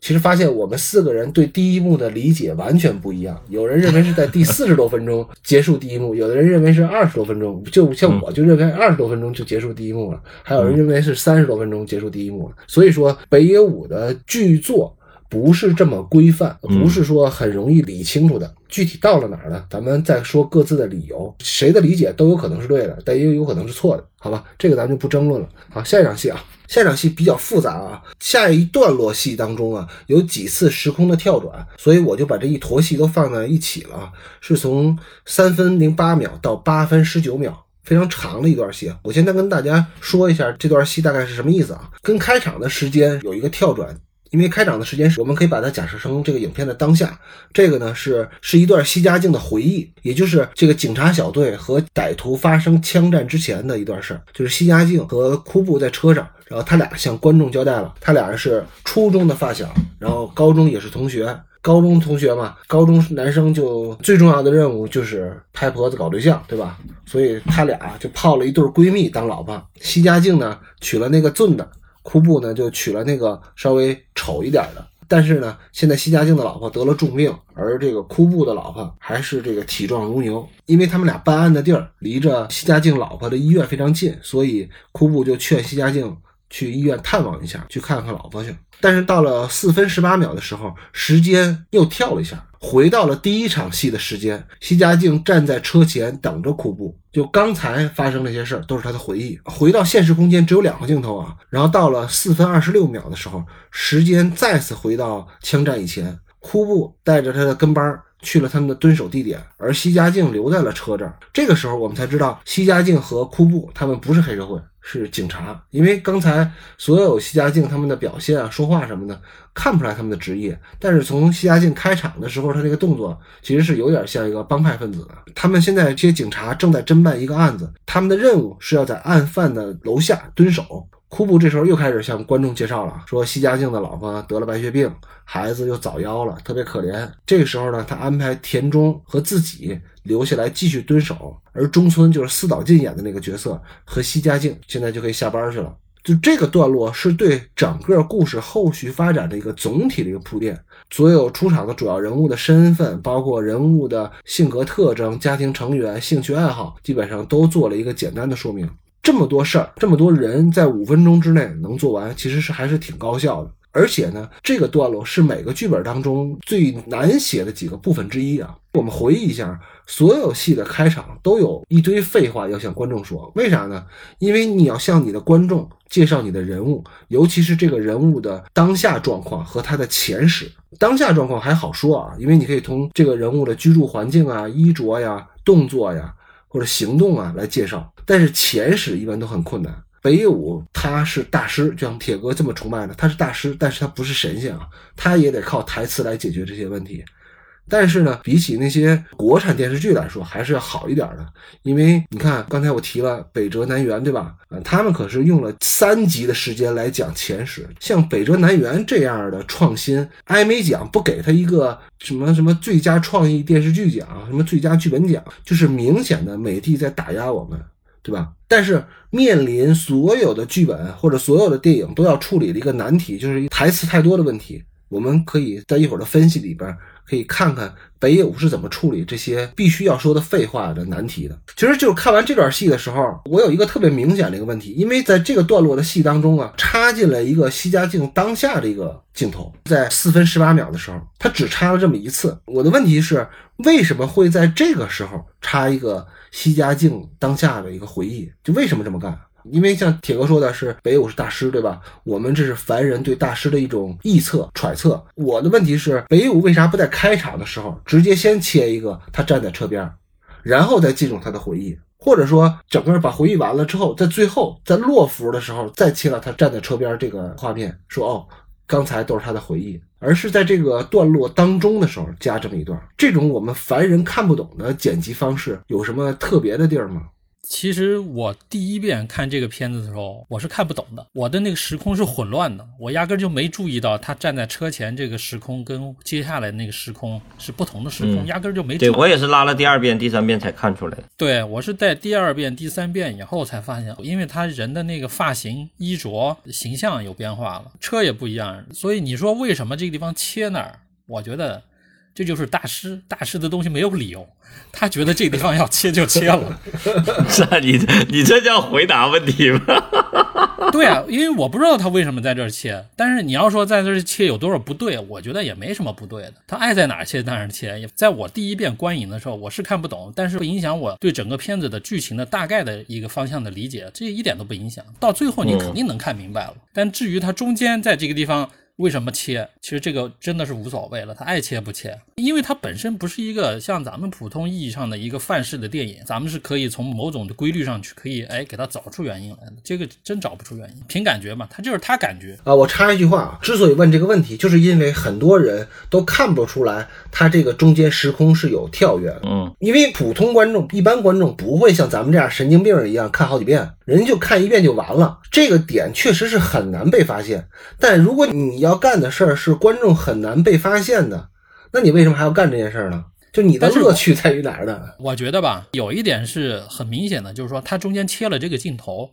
[SPEAKER 2] 其实发现我们四个人对第一幕的理解完全不一样。有人认为是在第四十多分钟结束第一幕，有的人认为是二十多分钟。就像我就认为二十多分钟就结束第一幕了，还有人认为是三十多分钟结束第一幕了。所以说，北野武的剧作。不是这么规范，不是说很容易理清楚的。具体到了哪儿呢？咱们再说各自的理由，谁的理解都有可能是对的，但也有可能是错的，好吧？这个咱们就不争论了。好，下一场戏啊，下一场戏比较复杂啊。下一段落戏当中啊，有几次时空的跳转，所以我就把这一坨戏都放在一起了，是从三分零八秒到八分十九秒，非常长的一段戏。我现在跟大家说一下这段戏大概是什么意思啊？跟开场的时间有一个跳转。因为开场的时间是，我们可以把它假设成这个影片的当下。这个呢是是一段西家境的回忆，也就是这个警察小队和歹徒发生枪战之前的一段事儿。就是西家境和库布在车上，然后他俩向观众交代了，他俩是初中的发小，然后高中也是同学。高中同学嘛，高中男生就最重要的任务就是拍婆子搞对象，对吧？所以他俩就泡了一对闺蜜当老婆。西家境呢娶了那个俊的。库布呢就娶了那个稍微丑一点的，但是呢，现在西家境的老婆得了重病，而这个库布的老婆还是这个体壮如牛。因为他们俩办案的地儿离着西家境老婆的医院非常近，所以库布就劝西家境去医院探望一下，去看看老婆去。但是到了四分十八秒的时候，时间又跳了一下。回到了第一场戏的时间，西家靖站在车前等着库布。就刚才发生那些事儿，都是他的回忆。回到现实空间只有两个镜头啊。然后到了四分二十六秒的时候，时间再次回到枪战以前，库布带着他的跟班儿去了他们的蹲守地点，而西家境留在了车这儿。这个时候，我们才知道西家境和库布他们不是黑社会。是警察，因为刚才所有西家境他们的表现啊、说话什么的，看不出来他们的职业。但是从西家境开场的时候，他那个动作其实是有点像一个帮派分子的。他们现在这些警察正在侦办一个案子，他们的任务是要在案犯的楼下蹲守。库布这时候又开始向观众介绍了，说西家境的老婆得了白血病，孩子又早夭了，特别可怜。这个时候呢，他安排田中和自己留下来继续蹲守，而中村就是四岛进演的那个角色和西家境现在就可以下班去了。就这个段落是对整个故事后续发展的一个总体的一个铺垫，所有出场的主要人物的身份，包括人物的性格特征、家庭成员、兴趣爱好，基本上都做了一个简单的说明。这么多事儿，这么多人在五分钟之内能做完，其实是还是挺高效的。而且呢，这个段落是每个剧本当中最难写的几个部分之一啊。我们回忆一下，所有戏的开场都有一堆废话要向观众说，为啥呢？因为你要向你的观众介绍你的人物，尤其是这个人物的当下状况和他的前史。当下状况还好说啊，因为你可以从这个人物的居住环境啊、衣着呀、动作呀。或者行动啊来介绍，但是前史一般都很困难。北野武他是大师，就像铁哥这么崇拜的，他是大师，但是他不是神仙啊，他也得靠台词来解决这些问题。但是呢，比起那些国产电视剧来说，还是要好一点的。因为你看，刚才我提了北辙南辕，对吧？啊，他们可是用了三集的时间来讲前史。像北辙南辕这样的创新，艾美奖不给他一个什么什么最佳创意电视剧奖，什么最佳剧本奖，就是明显的美帝在打压我们，对吧？但是面临所有的剧本或者所有的电影都要处理的一个难题，就是台词太多的问题。我们可以在一会儿的分析里边。可以看看北野武是怎么处理这些必须要说的废话的难题的。其实就是看完这段戏的时候，我有一个特别明显的一个问题，因为在这个段落的戏当中啊，插进了一个西家境当下的一个镜头，在四分十八秒的时候，他只插了这么一次。我的问题是，为什么会在这个时候插一个西家境当下的一个回忆？就为什么这么干？因为像铁哥说的是北武是大师，对吧？我们这是凡人对大师的一种臆测、揣测。我的问题是，北武为啥不在开场的时候直接先切一个他站在车边，然后再进入他的回忆，或者说整个把回忆完了之后，在最后在落幅的时候再切到他站在车边这个画面，说哦。刚才都是他的回忆，而是在这个段落当中的时候加这么一段。这种我们凡人看不懂的剪辑方式，有什么特别的地儿吗？
[SPEAKER 5] 其实我第一遍看这个片子的时候，我是看不懂的，我的那个时空是混乱的，我压根就没注意到他站在车前这个时空跟接下来那个时空是不同的时空，
[SPEAKER 3] 嗯
[SPEAKER 5] 压根就没注
[SPEAKER 3] 对。我也是拉了第二遍、第三遍才看出来的。
[SPEAKER 5] 对我是在第二遍、第三遍以后才发现，因为他人的那个发型、衣着、形象有变化了，车也不一样，所以你说为什么这个地方切那儿？我觉得这就是大师，大师的东西没有理由，他觉得这个地方要切就切了。
[SPEAKER 3] 是啊你你这叫回答问题吗？
[SPEAKER 5] 对啊，因为我不知道他为什么在这儿切，但是你要说在这儿切有多少不对，我觉得也没什么不对的。他爱在哪儿切在哪儿切。也在我第一遍观影的时候，我是看不懂，但是不影响我对整个片子的剧情的大概的一个方向的理解，这一点都不影响。到最后你肯定能看明白了。但至于他中间在这个地方。为什么切？其实这个真的是无所谓了，他爱切不切，因为它本身不是一个像咱们普通意义上的一个范式的电影，咱们是可以从某种的规律上去可以哎给他找出原因来的。这个真找不出原因，凭感觉嘛，他就是他感觉。
[SPEAKER 2] 啊，我插一句话啊，之所以问这个问题，就是因为很多人都看不出来他这个中间时空是有跳跃的。
[SPEAKER 3] 嗯，
[SPEAKER 2] 因为普通观众、一般观众不会像咱们这样神经病一样看好几遍，人家就看一遍就完了。这个点确实是很难被发现。但如果你要干的事儿是观众很难被发现的，那你为什么还要干这件事儿呢？就你的乐趣在于哪儿呢？
[SPEAKER 5] 我觉得吧，有一点是很明显的，就是说他中间切了这个镜头，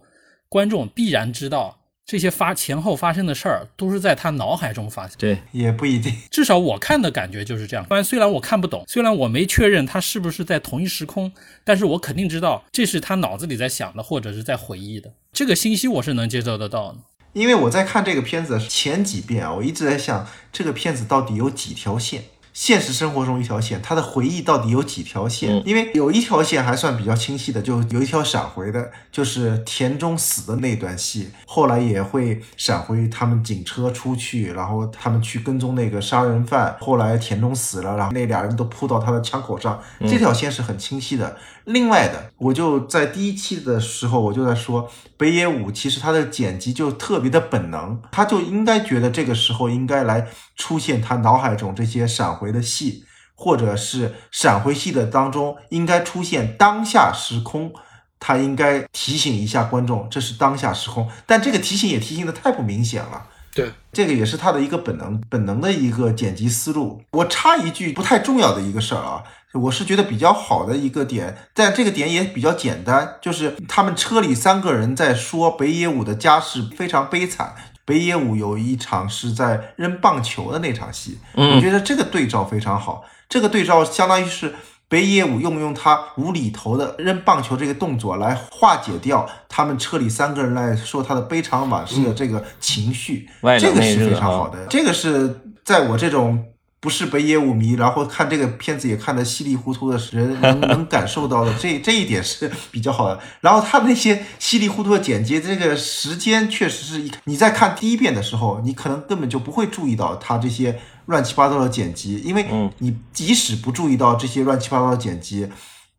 [SPEAKER 5] 观众必然知道这些发前后发生的事儿都是在他脑海中发生。
[SPEAKER 3] 对，
[SPEAKER 4] 也不一定。
[SPEAKER 5] 至少我看的感觉就是这样。虽然虽然我看不懂，虽然我没确认他是不是在同一时空，但是我肯定知道这是他脑子里在想的，或者是在回忆的。这个信息我是能接受得到的。
[SPEAKER 4] 因为我在看这个片子前几遍啊，我一直在想这个片子到底有几条线。现实生活中一条线，他的回忆到底有几条线？
[SPEAKER 3] 嗯
[SPEAKER 4] 因为有一条线还算比较清晰的，就有一条闪回的，就是田中死的那段戏，后来也会闪回他们警车出去，然后他们去跟踪那个杀人犯，后来田中死了，然后那俩人都扑到他的枪口上，这条线是很清晰的。另外的，我就在第一期的时候我就在说，北野武其实他的剪辑就特别的本能，他就应该觉得这个时候应该来出现他脑海中这些闪回的戏，或者是闪回戏的当中应该出现当下时空。他应该提醒一下观众，这是当下时空，但这个提醒也提醒的太不明显了。
[SPEAKER 2] 对，
[SPEAKER 4] 这个也是他的一个本能，本能的一个剪辑思路。我插一句不太重要的一个事儿啊，我是觉得比较好的一个点，但这个点也比较简单，就是他们车里三个人在说北野武的家世非常悲惨。北野武有一场是在扔棒球的那场戏，
[SPEAKER 3] 嗯
[SPEAKER 4] 我觉得这个对照非常好。这个对照相当于是北野武用不用他无厘头的扔棒球这个动作来化解掉他们车里三个人来说他的悲长往事的这个情绪，这个是非常好的。这个是在我这种不是北野武迷，然后看这个片子也看得稀里糊涂的人能能感受到的，这这一点是比较好的。然后他那些稀里糊涂的剪辑，这个时间确实是一你在看第一遍的时候，你可能根本就不会注意到他这些乱七八糟的剪辑，因为
[SPEAKER 3] 嗯
[SPEAKER 4] 你即使不注意到这些乱七八糟的剪辑。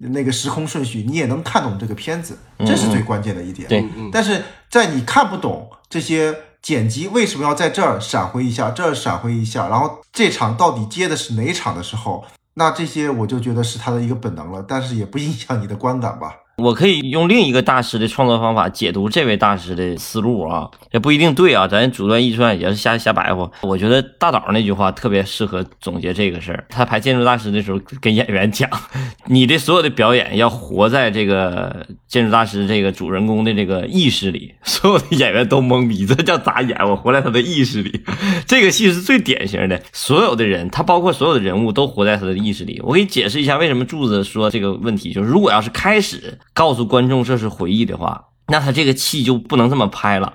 [SPEAKER 4] 那个时空顺序，你也能看懂这个片子，这是最关键的一点。
[SPEAKER 3] 对
[SPEAKER 4] 但是在你看不懂这些剪辑为什么要在这儿闪回一下，这儿闪回一下，然后这场到底接的是哪场的时候，那这些我就觉得是他的一个本能了，但是也不影响你的观感吧。
[SPEAKER 3] 我可以用另一个大师的创作方法解读这位大师的思路啊，也不一定对啊，咱主观臆断也是瞎瞎白话。我觉得大导那句话特别适合总结这个事儿。他拍《建筑大师》的时候跟演员讲，你的所有的表演要活在这个建筑大师这个主人公的这个意识里，所有的演员都懵逼，这叫咋演？我活在他的意识里。这个戏是最典型的，所有的人，他包括所有的人物都活在他的意识里。我给你解释一下为什么柱子说这个问题，就是如果要是开始告诉观众这是回忆的话，那他这个戏就不能这么拍了，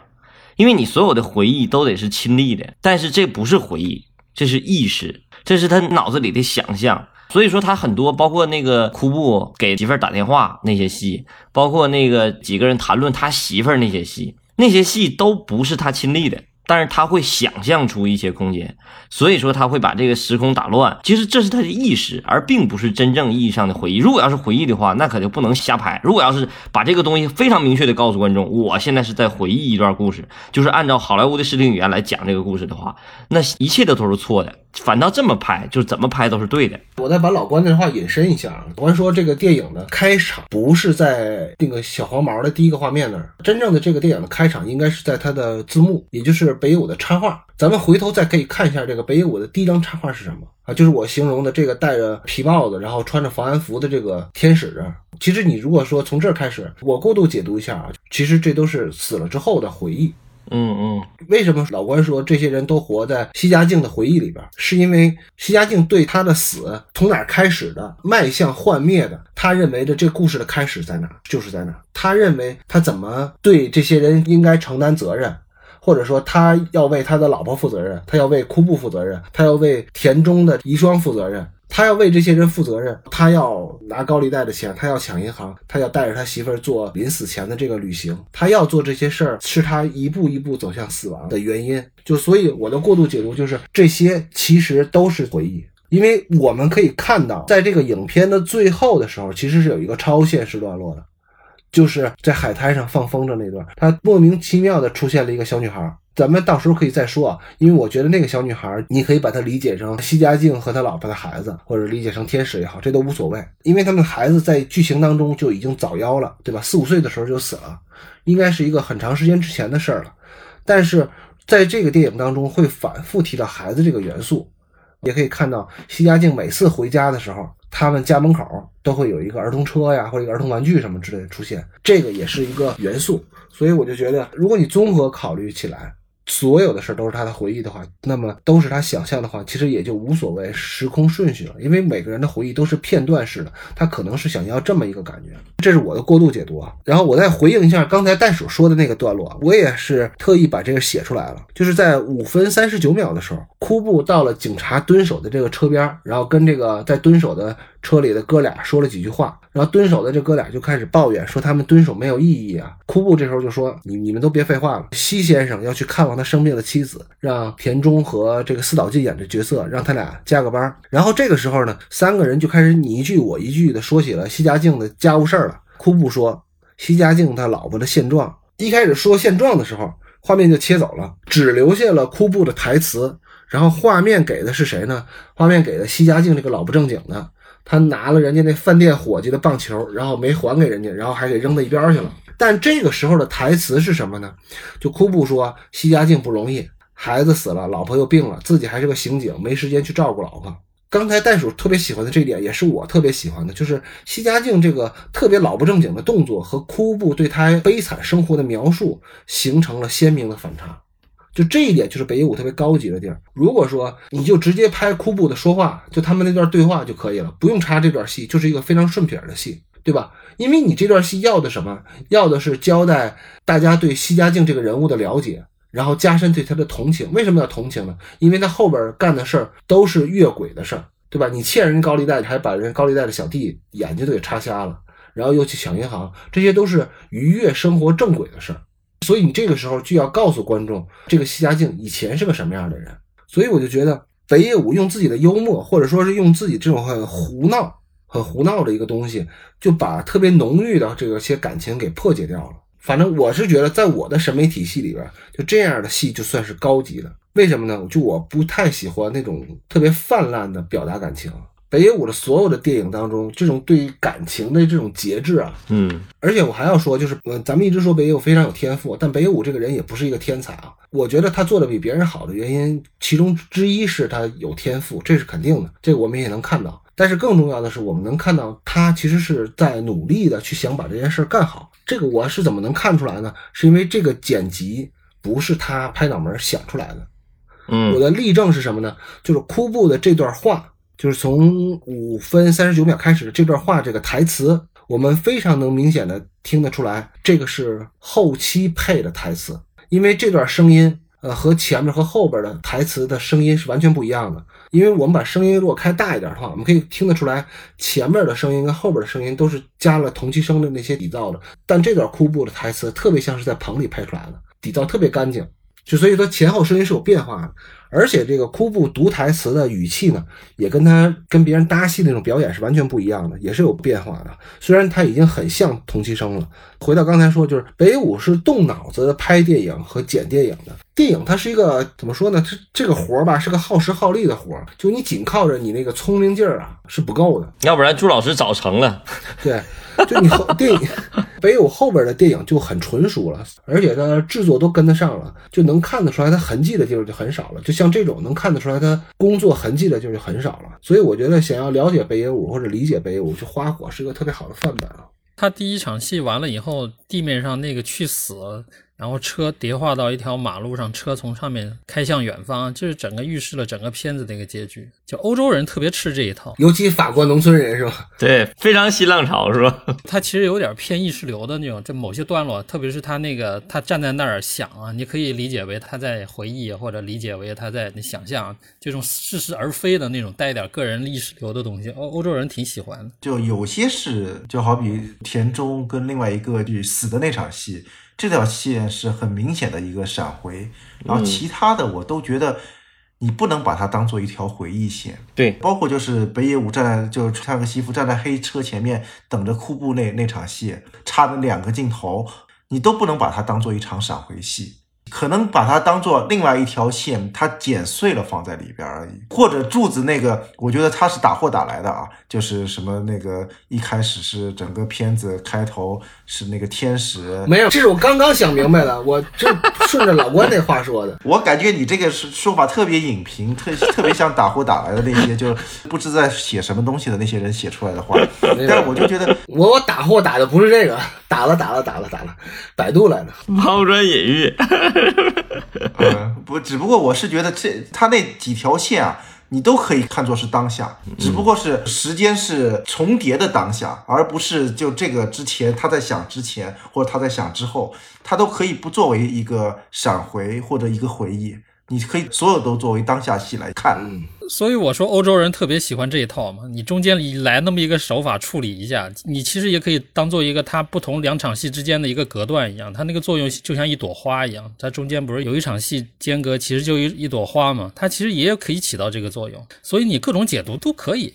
[SPEAKER 3] 因为你所有的回忆都得是亲历的，但是这不是回忆，这是意识，这是他脑子里的想象。所以说他很多，包括那个库布给媳妇儿打电话那些戏，包括那个几个人谈论他媳妇儿那些戏，那些戏都不是他亲历的，但是他会想象出一些空间，所以说他会把这个时空打乱。其实这是他的意识，而并不是真正意义上的回忆。如果要是回忆的话，那可就不能瞎拍。如果要是把这个东西非常明确的告诉观众，我现在是在回忆一段故事，就是按照好莱坞的视听语言来讲这个故事的话，那一切的都是错的。反倒这么拍，就是怎么拍都是对的。
[SPEAKER 2] 我再把老关的话引申一下啊，老关说这个电影的开场不是在那个小黄毛的第一个画面那儿，真正的这个电影的开场应该是在它的字幕，也就是北野武的插画。咱们回头再可以看一下这个北野武的第一张插画是什么啊？就是我形容的这个戴着皮帽子，然后穿着防寒服的这个天使。其实你如果说从这儿开始，我过度解读一下啊，其实这都是死了之后的回忆。
[SPEAKER 3] 嗯嗯，
[SPEAKER 2] 为什么老关说这些人都活在西家境的回忆里边？是因为西家境对他的死从哪开始的，迈向幻灭的，他认为的这故事的开始在哪，就是在哪。他认为他怎么对这些人应该承担责任，或者说他要为他的老婆负责任，他要为库布负责任，他要为田中的遗孀负责任。他要为这些人负责任，他要拿高利贷的钱，他要抢银行，他要带着他媳妇儿做临死前的这个旅行，他要做这些事儿，是他一步一步走向死亡的原因。就所以我的过度解读就是，这些其实都是回忆，因为我们可以看到，在这个影片的最后的时候，其实是有一个超现实段落的，就是在海滩上放风筝那段，他莫名其妙的出现了一个小女孩。咱们到时候可以再说啊，因为我觉得那个小女孩，你可以把她理解成西家境和他老婆的孩子，或者理解成天使也好，这都无所谓，因为他们的孩子在剧情当中就已经早夭了，对吧？四五岁的时候就死了，应该是一个很长时间之前的事儿了。但是在这个电影当中会反复提到孩子这个元素，也可以看到西家境每次回家的时候，他们家门口都会有一个儿童车呀，或者儿童玩具什么之类的出现，这个也是一个元素。所以我就觉得，如果你综合考虑起来，所有的事都是他的回忆的话，那么都是他想象的话，其实也就无所谓时空顺序了，因为每个人的回忆都是片段式的，他可能是想要这么一个感觉，这是我的过度解读啊。然后我再回应一下刚才袋鼠说的那个段落，我也是特意把这个写出来了，就是在五分三十九秒的时候，库布到了警察蹲守的这个车边，然后跟这个在蹲守的。车里的哥俩说了几句话，然后蹲守的这哥俩就开始抱怨，说他们蹲守没有意义啊。库布这时候就说：“你你们都别废话了，西先生要去看望他生病的妻子，让田中和这个四岛进演的角色让他俩加个班。”然后这个时候呢，三个人就开始你一句我一句的说起了西家境的家务事儿了。库布说：“西家境他老婆的现状。”一开始说现状的时候，画面就切走了，只留下了库布的台词。然后画面给的是谁呢？画面给的西家境这个老不正经的。他拿了人家那饭店伙计的棒球，然后没还给人家，然后还给扔到一边去了。但这个时候的台词是什么呢？就库布说：“西家境不容易，孩子死了，老婆又病了，自己还是个刑警，没时间去照顾老婆。”刚才袋鼠特别喜欢的这一点，也是我特别喜欢的，就是西家境这个特别老不正经的动作和库布对他悲惨生活的描述形成了鲜明的反差。就这一点，就是北野武特别高级的地儿。如果说你就直接拍库布的说话，就他们那段对话就可以了，不用插这段戏，就是一个非常顺撇的戏，对吧？因为你这段戏要的什么？要的是交代大家对西家境这个人物的了解，然后加深对他的同情。为什么要同情呢？因为他后边干的事儿都是越轨的事儿，对吧？你欠人高利贷，还把人高利贷的小弟眼睛都给插瞎了，然后又去抢银行，这些都是逾越生活正轨的事儿。所以你这个时候就要告诉观众，这个西家境以前是个什么样的人。所以我就觉得北野武用自己的幽默，或者说是用自己这种很胡闹、很胡闹的一个东西，就把特别浓郁的这个些感情给破解掉了。反正我是觉得，在我的审美体系里边，就这样的戏就算是高级的。为什么呢？就我不太喜欢那种特别泛滥的表达感情。北野武的所有的电影当中，这种对于感情的这种节制啊，
[SPEAKER 3] 嗯，
[SPEAKER 2] 而且我还要说，就是呃，咱们一直说北野武非常有天赋，但北野武这个人也不是一个天才啊。我觉得他做的比别人好的原因，其中之一是他有天赋，这是肯定的，这个我们也能看到。但是更重要的是，我们能看到他其实是在努力的去想把这件事干好。这个我是怎么能看出来呢？是因为这个剪辑不是他拍脑门想出来的。
[SPEAKER 3] 嗯，
[SPEAKER 2] 我的例证是什么呢？就是库布的这段话。就是从五分三十九秒开始的这段话，这个台词，我们非常能明显的听得出来，这个是后期配的台词，因为这段声音，呃，和前面和后边的台词的声音是完全不一样的。因为我们把声音如果开大一点的话，我们可以听得出来，前面的声音跟后边的声音都是加了同期声的那些底噪的，但这段哭布的台词特别像是在棚里拍出来的，底噪特别干净。就所以说前后声音是有变化的。而且这个库布读台词的语气呢，也跟他跟别人搭戏那种表演是完全不一样的，也是有变化的。虽然他已经很像同期生了。回到刚才说，就是北舞是动脑子拍电影和剪电影的。电影它是一个怎么说呢？这这个活儿吧，是个耗时耗力的活儿，就你仅靠着你那个聪明劲儿啊是不够的。
[SPEAKER 3] 要不然朱老师早成了。
[SPEAKER 2] 对。就你后电影北舞后边的电影就很纯熟了，而且呢制作都跟得上了，就能看得出来它痕迹的地方就很少了。就像这种能看得出来它工作痕迹的地方就很少了。所以我觉得想要了解北野武或者理解北野武，就花火是个特别好的范本啊。
[SPEAKER 5] 他第一场戏完了以后，地面上那个去死。然后车叠化到一条马路上，车从上面开向远方，就是整个预示了整个片子的一个结局。就欧洲人特别吃这一套，
[SPEAKER 2] 尤其法国农村人是吧？
[SPEAKER 3] 对，非常新浪潮是吧？
[SPEAKER 5] 他其实有点偏意识流的那种，这某些段落，特别是他那个他站在那儿想啊，你可以理解为他在回忆，或者理解为他在想象这种似是而非的那种带点个人意识流的东西。欧欧洲人挺喜欢的。
[SPEAKER 4] 就有些是，就好比田中跟另外一个就死的那场戏。这条线是很明显的一个闪回，然后其他的我都觉得你不能把它当做一条回忆线。
[SPEAKER 3] 对，
[SPEAKER 4] 包括就是北野武站在就是穿个西服站在黑车前面等着库布那那场戏，差的两个镜头，你都不能把它当做一场闪回戏。可能把它当做另外一条线，它剪碎了放在里边而已。或者柱子那个，我觉得他是打货打来的啊，就是什么那个一开始是整个片子开头是那个天使，
[SPEAKER 2] 没有，这是我刚刚想明白的，我这顺着老关那话说的。
[SPEAKER 4] 我感觉你这个说法特别影评，特特别像打货打来的那些就不知在写什么东西的那些人写出来的话。但是我就觉得，
[SPEAKER 2] 我我打货打的不是这个，打了打了打了打了，百度来的，
[SPEAKER 3] 抛砖引玉。
[SPEAKER 4] 嗯，不，只不过我是觉得这他那几条线啊，你都可以看作是当下，只不过是时间是重叠的当下，而不是就这个之前他在想之前或者他在想之后，他都可以不作为一个闪回或者一个回忆。你可以所有都作为当下戏来看，嗯
[SPEAKER 5] 所以我说欧洲人特别喜欢这一套嘛。你中间来那么一个手法处理一下，你其实也可以当做一个它不同两场戏之间的一个隔断一样，它那个作用就像一朵花一样。它中间不是有一场戏间隔，其实就一一朵花嘛，它其实也可以起到这个作用。所以你各种解读都可以。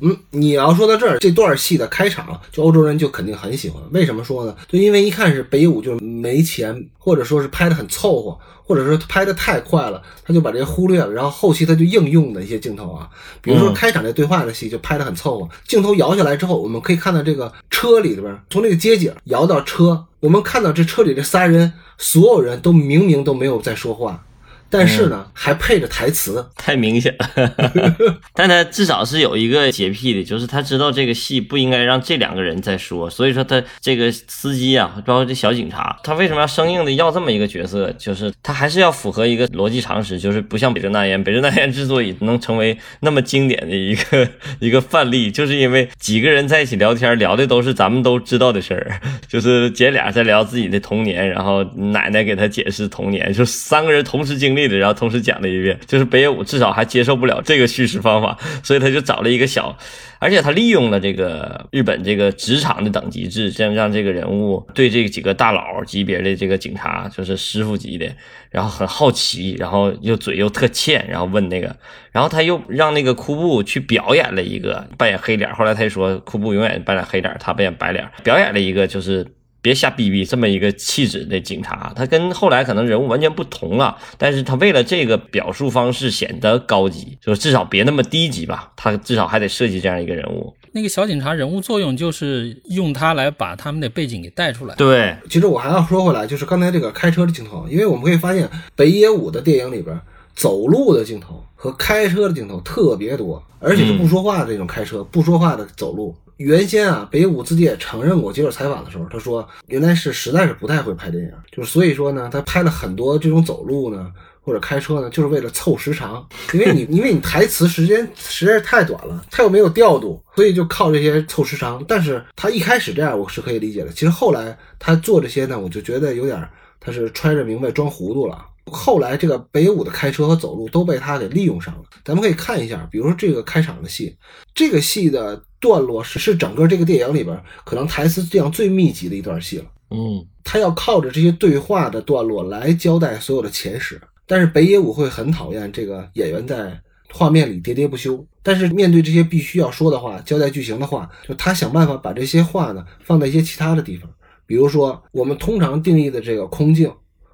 [SPEAKER 2] 嗯，你要说到这儿，这段戏的开场，就欧洲人就肯定很喜欢。为什么说呢？就因为一看是北舞就是没钱，或者说是拍的很凑合。或者说拍的太快了，他就把这些忽略了，然后后期他就应用的一些镜头啊，比如说开场这对话的戏就拍的很凑合，镜头摇下来之后，我们可以看到这个车里边，从这个街景摇到车，我们看到这车里这仨人，所有人都明明都没有在说话。但是呢，还配着台词，
[SPEAKER 3] 太 明显了。但他至少是有一个洁癖的，就是他知道这个戏不应该让这两个人在说，所以说他这个司机啊，包括这小警察，他为什么要生硬的要这么一个角色？就是他还是要符合一个逻辑常识，就是不像《北辙南言》，《北辙南言》之所以能成为那么经典的一个一个范例，就是因为几个人在一起聊天，聊的都是咱们都知道的事儿，就是姐俩在聊自己的童年，然后奶奶给他解释童年，就三个人同时经历。然后同时讲了一遍，就是北野武至少还接受不了这个叙事方法，所以他就找了一个小，而且他利用了这个日本这个职场的等级制，这样让这个人物对这几个大佬级别的这个警察，就是师傅级的，然后很好奇，然后又嘴又特欠，然后问那个，然后他又让那个库布去表演了一个扮演黑脸，后来他就说库布永远扮演黑脸，他扮演白脸，表演了一个就是。别瞎逼逼，这么一个气质的警察，他跟后来可能人物完全不同了，但是他为了这个表述方式显得高级，就至少别那么低级吧，他至少还得设计这样一个人物。
[SPEAKER 5] 那个小警察人物作用就是用他来把他们的背景给带出来。
[SPEAKER 3] 对，
[SPEAKER 2] 其实我还要说回来，就是刚才这个开车的镜头，因为我们可以发现北野武的电影里边走路的镜头和开车的镜头特别多，而且是不说话的这种开车，不说话的走路。原先啊，北舞自己也承认过，接受采访的时候，他说原来是实在是不太会拍电影，就是所以说呢，他拍了很多这种走路呢或者开车呢，就是为了凑时长，因为你 因为你台词时间实在是太短了，他又没有调度，所以就靠这些凑时长。但是他一开始这样我是可以理解的，其实后来他做这些呢，我就觉得有点他是揣着明白装糊涂了。后来这个北野武的开车和走路都被他给利用上了，咱们可以看一下，比如说这个开场的戏，这个戏的。段落是是整个这个电影里边可能台词量最密集的一段戏了。
[SPEAKER 3] 嗯
[SPEAKER 2] 他要靠着这些对话的段落来交代所有的前史。但是北野武会很讨厌这个演员在画面里喋喋不休。但是面对这些必须要说的话、交代剧情的话，就他想办法把这些话呢放在一些其他的地方，比如说我们通常定义的这个空镜。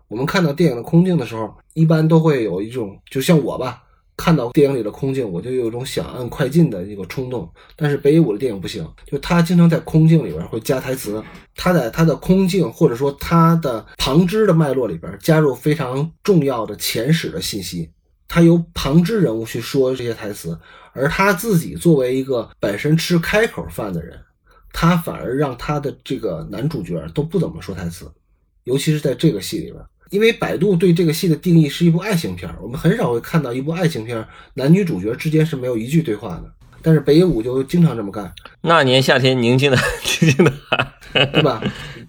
[SPEAKER 2] 我们看到电影的空镜的时候，一般都会有一种，就像我吧，看到电影里的空镜，我就有一种想按快进的一个冲动。但是北野武的电影不行，就他经常在空镜里边会加台词，他在他的空镜或者说他的旁支的脉络里边加入非常重要的前史的信息，他由旁支人物去说这些台词，而他自己作为一个本身吃开口饭的人，他反而让他的这个男主角都不怎么说台词，尤其是在这个戏里边。因为百度对这个戏的定义是一部爱情片儿，我们很少会看到一部爱情片儿男女主角之间是没有一句对话的。但是北野武就经常这么干，
[SPEAKER 3] 那年夏天宁静的宁静的海，
[SPEAKER 2] 对吧？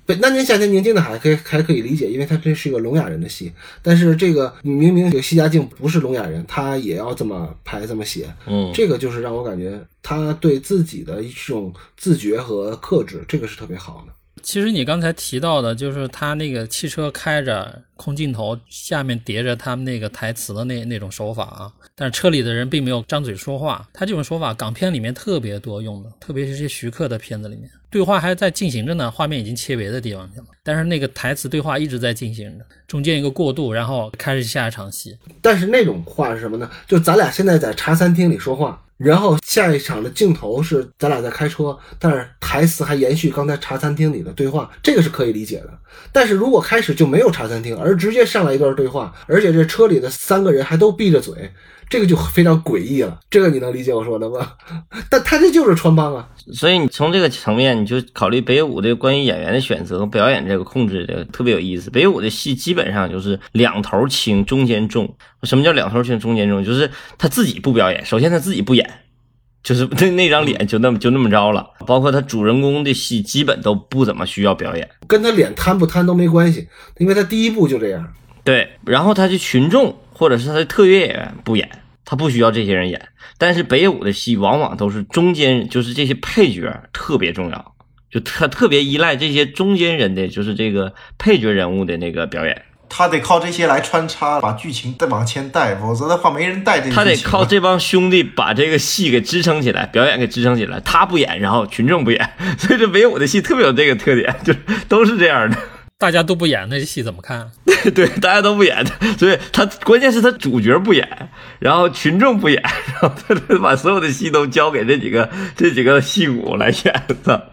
[SPEAKER 2] 北那年夏天宁静的海可以还可以理解，因为它这是一个聋哑人的戏。但是这个明明这个西家靖不是聋哑人，他也要这么拍这么写，
[SPEAKER 3] 嗯，
[SPEAKER 2] 这个就是让我感觉他对自己的一种自觉和克制，这个是特别好的。
[SPEAKER 5] 其实你刚才提到的，就是他那个汽车开着空镜头，下面叠着他们那个台词的那那种手法啊，但是车里的人并没有张嘴说话。他这种手法，港片里面特别多用的，特别是这些徐克的片子里面，对话还在进行着呢，画面已经切别的地方去了，但是那个台词对话一直在进行着，中间一个过渡，然后开始下一场戏。
[SPEAKER 2] 但是那种话是什么呢？就咱俩现在在茶餐厅里说话，然后下一场的镜头是咱俩在开车，但是台词还延续刚才茶餐厅里的对话，这个是可以理解的。但是如果开始就没有茶餐厅，而直接上来一段对话，而且这车里的三个人还都闭着嘴，这个就非常诡异了。这个你能理解我说的吗？但他这就是穿帮啊。
[SPEAKER 3] 所以你从这个层面，你就考虑北野武的关于演员的选择和表演这个控制的特别有意思。北野武的戏基本上就是两头轻，中间重。什么叫两头轻，中间重？就是他自己不表演，首先他自己不演，就是 那那张脸就那么就那么着了。包括他主人公的戏，基本都不怎么需要表演。
[SPEAKER 2] 跟他脸瘫不瘫都没关系，因为他第一部就这样。
[SPEAKER 3] 对，然后他的群众或者是他的特约演员不演，他不需要这些人演。但是北野武的戏往往都是中间，就是这些配角特别重要，就他特别依赖这些中间人的，就是这个配角人物的那个表演。
[SPEAKER 4] 他得靠这些来穿插，把剧情再往前带，否则的话没人带这个剧情。
[SPEAKER 3] 他得靠这帮兄弟把这个戏给支撑起来，表演给支撑起来。他不演，然后群众不演，所以这北野武的戏特别有这个特点，就是都是这样的。
[SPEAKER 5] 大家都不演，那戏怎么看？
[SPEAKER 3] 对，大家都不演，所以他关键是他主角不演，然后群众不演，然后他把所有的戏都交给这几个这几个戏骨来演的。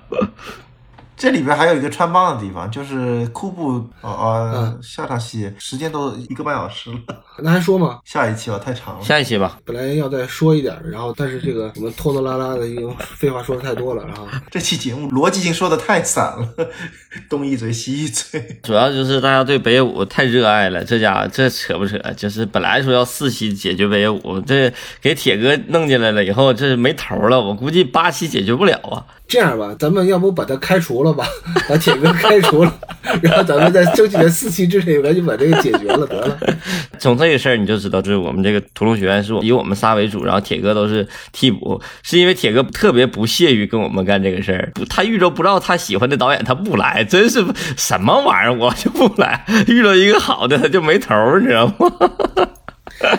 [SPEAKER 4] 这里边还有一个穿帮的地方，就是库布呃呃，下场戏时间都一个半小时了，
[SPEAKER 2] 那还说吗？
[SPEAKER 4] 下一期吧，太长了。
[SPEAKER 3] 下一期吧，
[SPEAKER 2] 本来要再说一点，然后但是这个我们拖拖拉拉的，已经废话说的太多了，然后
[SPEAKER 4] 这期节目逻辑性说的太散了，东一嘴西一嘴。
[SPEAKER 3] 主要就是大家对北野武太热爱了，这家伙这扯不扯？就是本来说要四期解决北野武，这给铁哥弄进来了以后，这没头了。我估计八期解决不了啊。
[SPEAKER 2] 这样吧，咱们要不把他开除了吧，把铁哥开除了，然后咱们在争取在四期之内赶紧把这个解决了得了。
[SPEAKER 3] 从这个事儿你就知道，就是我们这个屠龙学院是以我们仨为主，然后铁哥都是替补，是因为铁哥特别不屑于跟我们干这个事儿。不，他遇着不知道他喜欢的导演，他不来，真是什么玩意儿，我就不来。遇到一个好的，他就没头儿，你知道吗？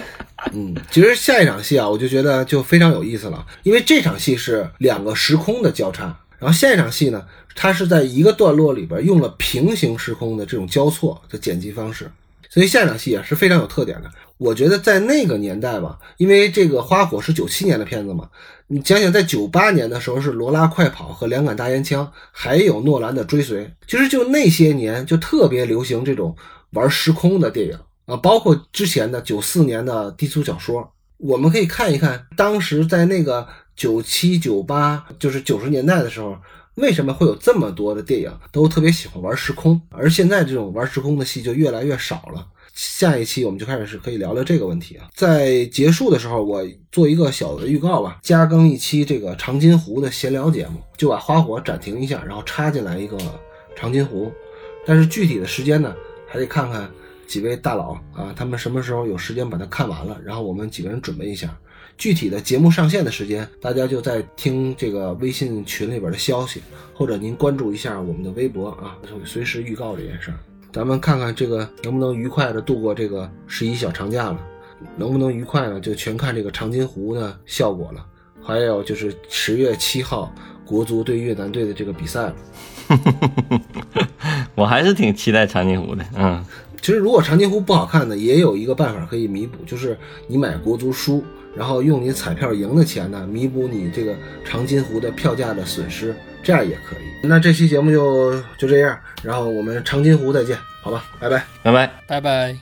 [SPEAKER 2] 嗯，其实下一场戏啊，我就觉得就非常有意思了，因为这场戏是两个时空的交叉，然后下一场戏呢，它是在一个段落里边用了平行时空的这种交错的剪辑方式，所以下场戏啊是非常有特点的。我觉得在那个年代吧，因为这个《花火》是九七年的片子嘛，你想想，在九八年的时候是《罗拉快跑》和《两杆大烟枪》，还有诺兰的《追随》，其实就那些年就特别流行这种玩时空的电影。啊，包括之前的九四年的低俗小说，我们可以看一看，当时在那个九七九八，就是九十年代的时候，为什么会有这么多的电影都特别喜欢玩时空，而现在这种玩时空的戏就越来越少了。下一期我们就开始是可以聊聊这个问题啊。在结束的时候，我做一个小的预告吧，加更一期这个长津湖的闲聊节目，就把花火暂停一下，然后插进来一个长津湖，但是具体的时间呢，还得看看。几位大佬啊，他们什么时候有时间把它看完了？然后我们几个人准备一下，具体的节目上线的时间，大家就在听这个微信群里边的消息，或者您关注一下我们的微博啊，会随时预告这件事儿。咱们看看这个能不能愉快的度过这个十一小长假了，能不能愉快呢？就全看这个长津湖的效果了。还有就是十月七号国足对越南队的这个比赛了。
[SPEAKER 3] 我还是挺期待长津湖的，嗯，
[SPEAKER 2] 其实如果长津湖不好看呢，也有一个办法可以弥补，就是你买国足输，然后用你彩票赢的钱呢弥补你这个长津湖的票价的损失这样也可以。那这期节目就就这样然后我们长津湖再见好吧拜拜。
[SPEAKER 3] 拜拜。
[SPEAKER 5] 拜拜。